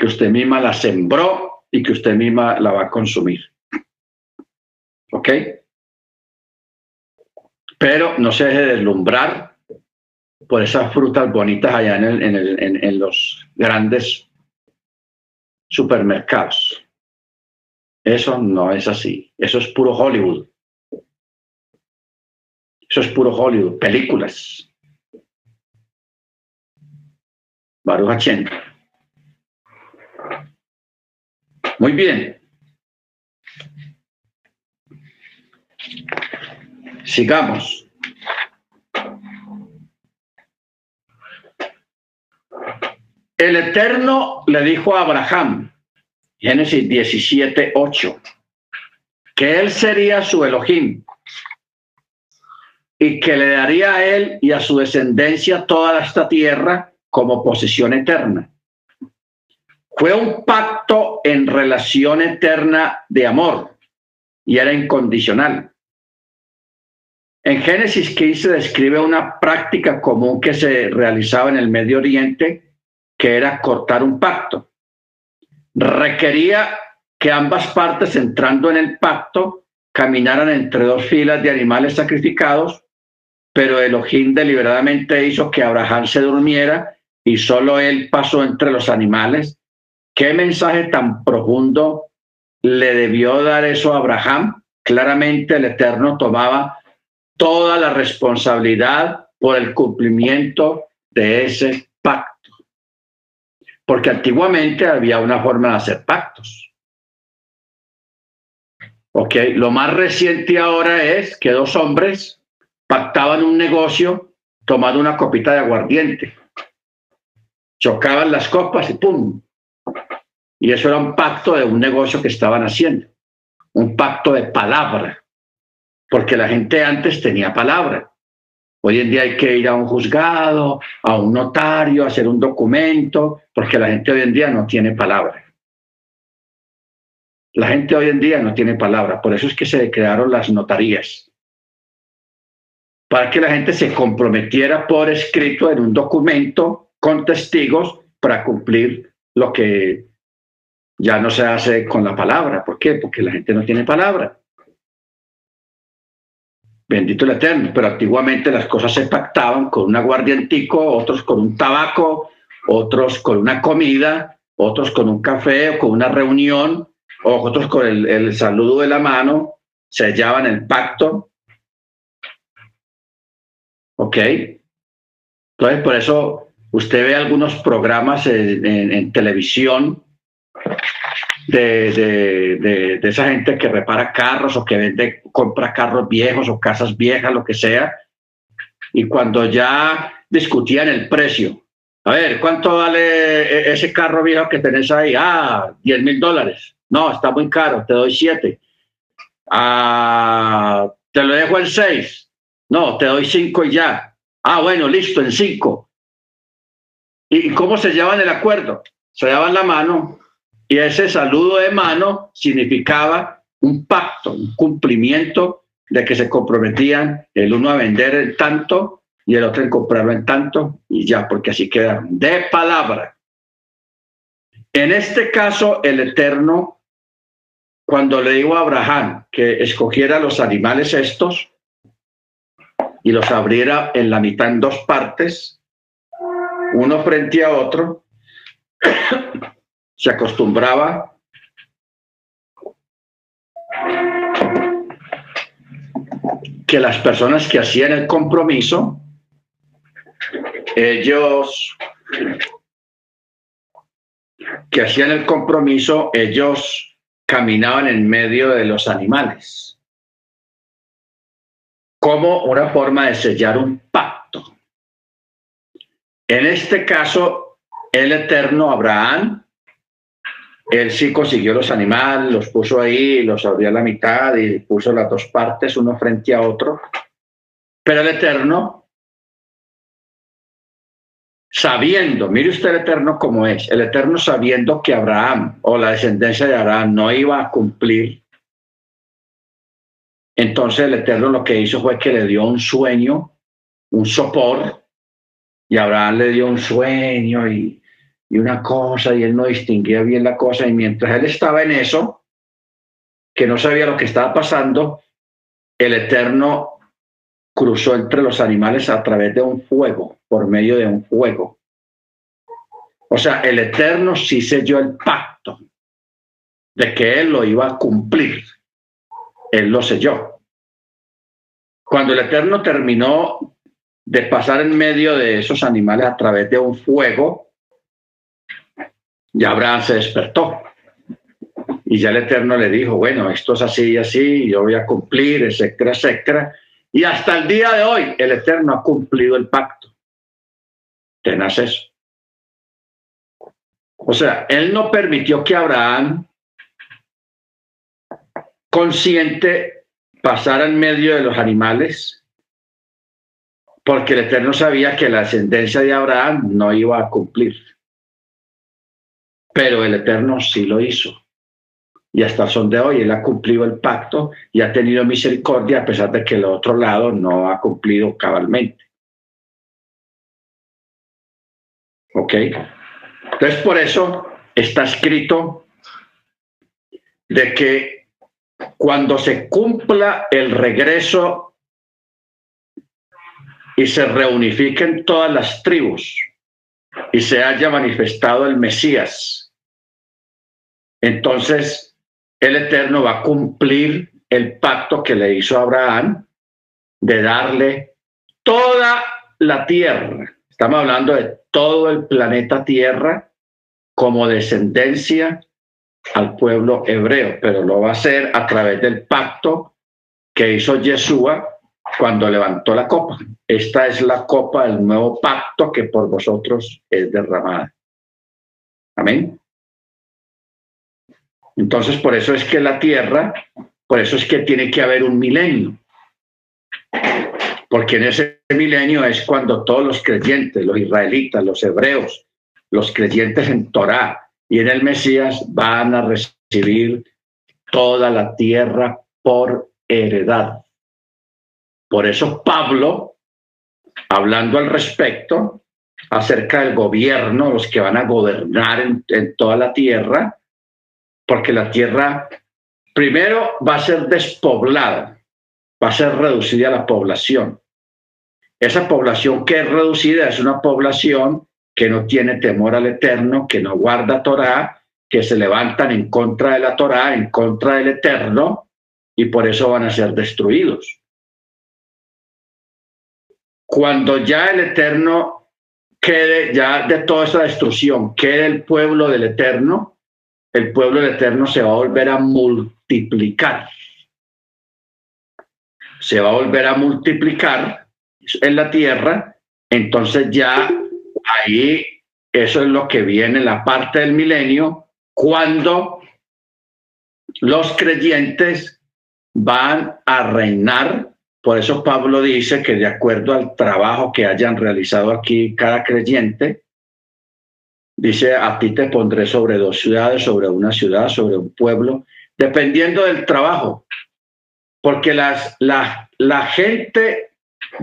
que usted misma la sembró y que usted misma la va a consumir. ¿Ok? Pero no se deje deslumbrar por esas frutas bonitas allá en, en los grandes supermercados. Eso no es así. Eso es puro Hollywood. Eso es puro Hollywood, películas. Baruch Muy bien. Sigamos. El Eterno le dijo a Abraham, Génesis 17, 8, que él sería su Elohim y que le daría a él y a su descendencia toda esta tierra como posesión eterna. Fue un pacto en relación eterna de amor y era incondicional. En Génesis 15 describe una práctica común que se realizaba en el Medio Oriente, que era cortar un pacto. Requería que ambas partes, entrando en el pacto, caminaran entre dos filas de animales sacrificados pero Elohim deliberadamente hizo que Abraham se durmiera y solo él pasó entre los animales. ¿Qué mensaje tan profundo le debió dar eso a Abraham? Claramente el Eterno tomaba toda la responsabilidad por el cumplimiento de ese pacto. Porque antiguamente había una forma de hacer pactos. Ok, lo más reciente ahora es que dos hombres pactaban un negocio tomando una copita de aguardiente. Chocaban las copas y ¡pum! Y eso era un pacto de un negocio que estaban haciendo, un pacto de palabra, porque la gente antes tenía palabra. Hoy en día hay que ir a un juzgado, a un notario, hacer un documento, porque la gente hoy en día no tiene palabra. La gente hoy en día no tiene palabra, por eso es que se crearon las notarías, para que la gente se comprometiera por escrito en un documento con testigos para cumplir lo que ya no se hace con la palabra. ¿Por qué? Porque la gente no tiene palabra. Bendito el Eterno. Pero antiguamente las cosas se pactaban con un aguardientico, otros con un tabaco, otros con una comida, otros con un café o con una reunión, otros con el, el saludo de la mano, sellaban el pacto. ¿Ok? Entonces, por eso usted ve algunos programas en televisión de, de, esa gente que repara carros o que vende, compra carros viejos o casas viejas, lo que sea. Y cuando ya discutían el precio, a ver, ¿cuánto vale e, ese carro viejo que tenés ahí? Ah, 10 mil dólares. No, está muy caro, te doy 7. Ah, te lo dejo en 6. No, te doy 5 y ya. Ah, bueno, listo, en 5. ¿Y cómo se llevan el acuerdo? Se llevan la mano y ese saludo de mano significaba un pacto, un cumplimiento de que se comprometían el uno a vender el tanto y el otro en comprarlo en tanto y ya, porque así queda de palabra. En este caso, el Eterno, cuando le dijo a Abraham que escogiera los animales estos y los abriera en la mitad en dos partes, uno frente a otro, se acostumbraba que las personas que hacían el compromiso, ellos que hacían el compromiso, ellos caminaban en medio de los animales, como una forma de sellar un pacto. En este caso, el eterno Abraham él sí consiguió los animales, los puso ahí, los abrió a la mitad y puso las dos partes, uno frente a otro. Pero el Eterno, sabiendo, mire usted el Eterno como es, el Eterno sabiendo que Abraham o la descendencia de Abraham no iba a cumplir, entonces el Eterno lo que hizo fue que le dio un sueño, un sopor, y Abraham le dio un sueño y y una cosa y él no distinguía bien la cosa y mientras él estaba en eso, que no sabía lo que estaba pasando, el Eterno cruzó entre los animales a través de un fuego, por medio de un fuego. O sea, el Eterno sí selló el pacto de que él lo iba a cumplir. Él lo selló. Cuando el Eterno terminó de pasar en medio de esos animales a través de un fuego, y Abraham se despertó. Y ya el Eterno le dijo, bueno, esto es así y así, yo voy a cumplir, etcétera, etcétera. Y hasta el día de hoy el Eterno ha cumplido el pacto. Tenaz eso. O sea, él no permitió que Abraham, consciente, pasara en medio de los animales, porque el Eterno sabía que la ascendencia de Abraham no iba a cumplir. Pero el Eterno sí lo hizo. Y hasta el son de hoy Él ha cumplido el pacto y ha tenido misericordia a pesar de que el otro lado no ha cumplido cabalmente. ¿Ok? Entonces por eso está escrito de que cuando se cumpla el regreso y se reunifiquen todas las tribus y se haya manifestado el Mesías, entonces el Eterno va a cumplir el pacto que le hizo a Abraham de darle toda la tierra. Estamos hablando de todo el planeta Tierra como descendencia al pueblo hebreo, pero lo va a hacer a través del pacto que hizo Yeshua cuando levantó la copa. Esta es la copa del nuevo pacto que por vosotros es derramada. Amén. Entonces, por eso es que la tierra, por eso es que tiene que haber un milenio. Porque en ese milenio es cuando todos los creyentes, los israelitas, los hebreos, los creyentes en Torá y en el Mesías van a recibir toda la tierra por heredad. Por eso Pablo, hablando al respecto, acerca del gobierno, los que van a gobernar en, toda la tierra, porque la tierra primero va a ser despoblada, va a ser reducida la población. Esa población que es reducida es una población que no tiene temor al Eterno, que no guarda Torah, que se levantan en contra de la Torah, en contra del Eterno, y por eso van a ser destruidos. Cuando ya el Eterno quede, ya de toda esa destrucción, quede el pueblo del Eterno, el pueblo del Eterno se va a volver a multiplicar. Se va a volver a multiplicar en la tierra, entonces ya ahí eso es lo que viene en la parte del milenio, cuando los creyentes van a reinar. Por eso Pablo dice que de acuerdo al trabajo que hayan realizado aquí cada creyente, dice, a ti te pondré sobre dos ciudades, sobre una ciudad, sobre un pueblo, dependiendo del trabajo, porque la, la gente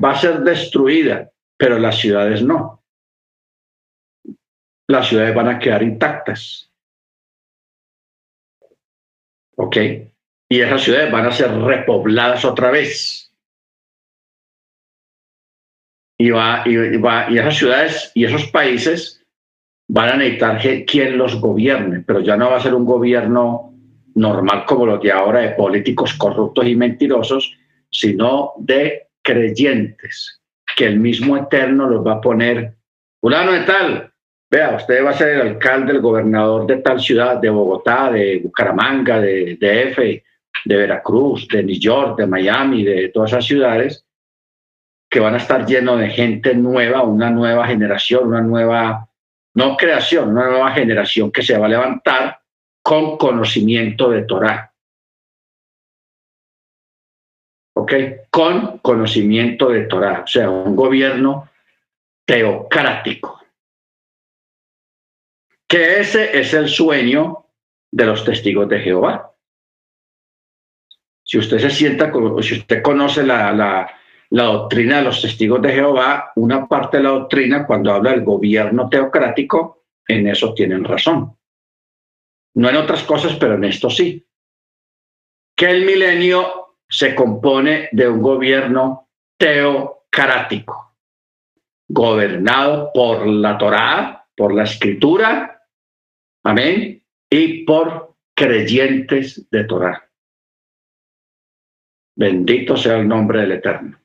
va a ser destruida, pero las ciudades no. Las ciudades van a quedar intactas. ¿Ok? Y esas ciudades van a ser repobladas otra vez. Y, va, y, va, y esas ciudades y esos países van a necesitar quien los gobierne, pero ya no va a ser un gobierno normal como los de ahora de políticos corruptos y mentirosos, sino de creyentes, que el mismo Eterno los va a poner, fulano de tal, vea, usted va a ser el alcalde, el gobernador de tal ciudad, de Bogotá, de Bucaramanga, de DF, de Veracruz, de New York, de Miami, de todas esas ciudades, que van a estar llenos de gente nueva, una nueva generación, una nueva, no creación, una nueva generación que se va a levantar con conocimiento de Torah. ¿Ok? Con conocimiento de Torah, o sea, un gobierno teocrático. Que ese es el sueño de los testigos de Jehová. Si usted se sienta, si usted conoce la, la, la doctrina de los testigos de Jehová, una parte de la doctrina, cuando habla del gobierno teocrático, en eso tienen razón. No en otras cosas, pero en esto sí. Que el milenio se compone de un gobierno teocrático, gobernado por la Torá, por la escritura, amén, y por creyentes de Torá. Bendito sea el nombre del Eterno.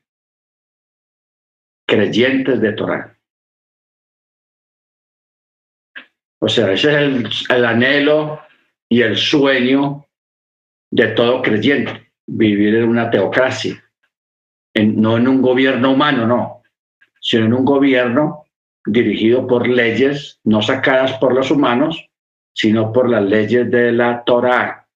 Creyentes de Torá. O sea, ese es el, anhelo y el sueño de todo creyente, vivir en una teocracia, no en un gobierno humano, no, sino en un gobierno dirigido por leyes no sacadas por los humanos, sino por las leyes de la Torah.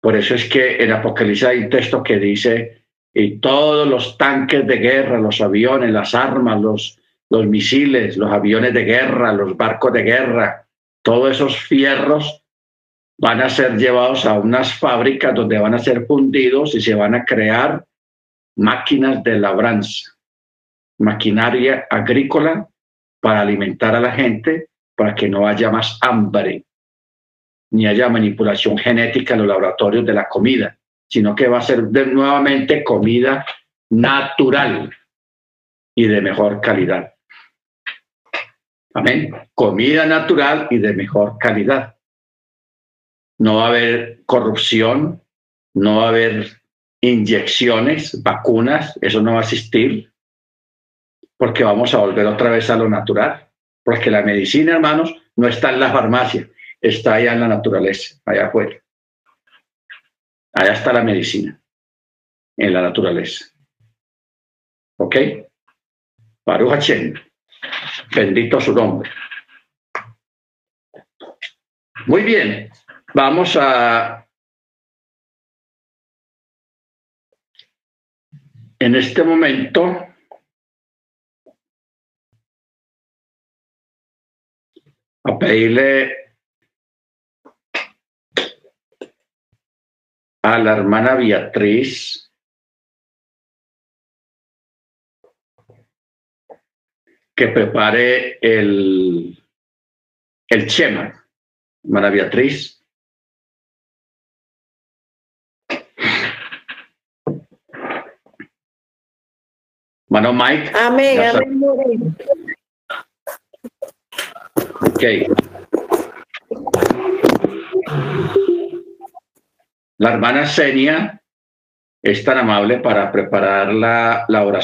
Por eso es que en Apocalipsis hay un texto que dice, y todos los tanques de guerra, los aviones, las armas, los misiles, los aviones de guerra, los barcos de guerra, todos esos fierros van a ser llevados a unas fábricas donde van a ser fundidos y se van a crear máquinas de labranza, maquinaria agrícola para alimentar a la gente, para que no haya más hambre, ni haya manipulación genética en los laboratorios de la comida, sino que va a ser nuevamente comida natural y de mejor calidad. Amén. Comida natural y de mejor calidad. No va a haber corrupción, no va a haber inyecciones, vacunas, eso no va a existir, porque vamos a volver otra vez a lo natural, porque la medicina, hermanos, no está en la farmacia, está allá en la naturaleza, allá afuera. Allá está la medicina, en la naturaleza. ¿Ok? Baruch Bendito su nombre. Muy bien, vamos a... En este momento a pedirle a la hermana Beatriz que prepare el, el Chema. Hermana Beatriz. Mano Mike. Amén, amén. Ok. La hermana Senia es tan amable para preparar la, la oración.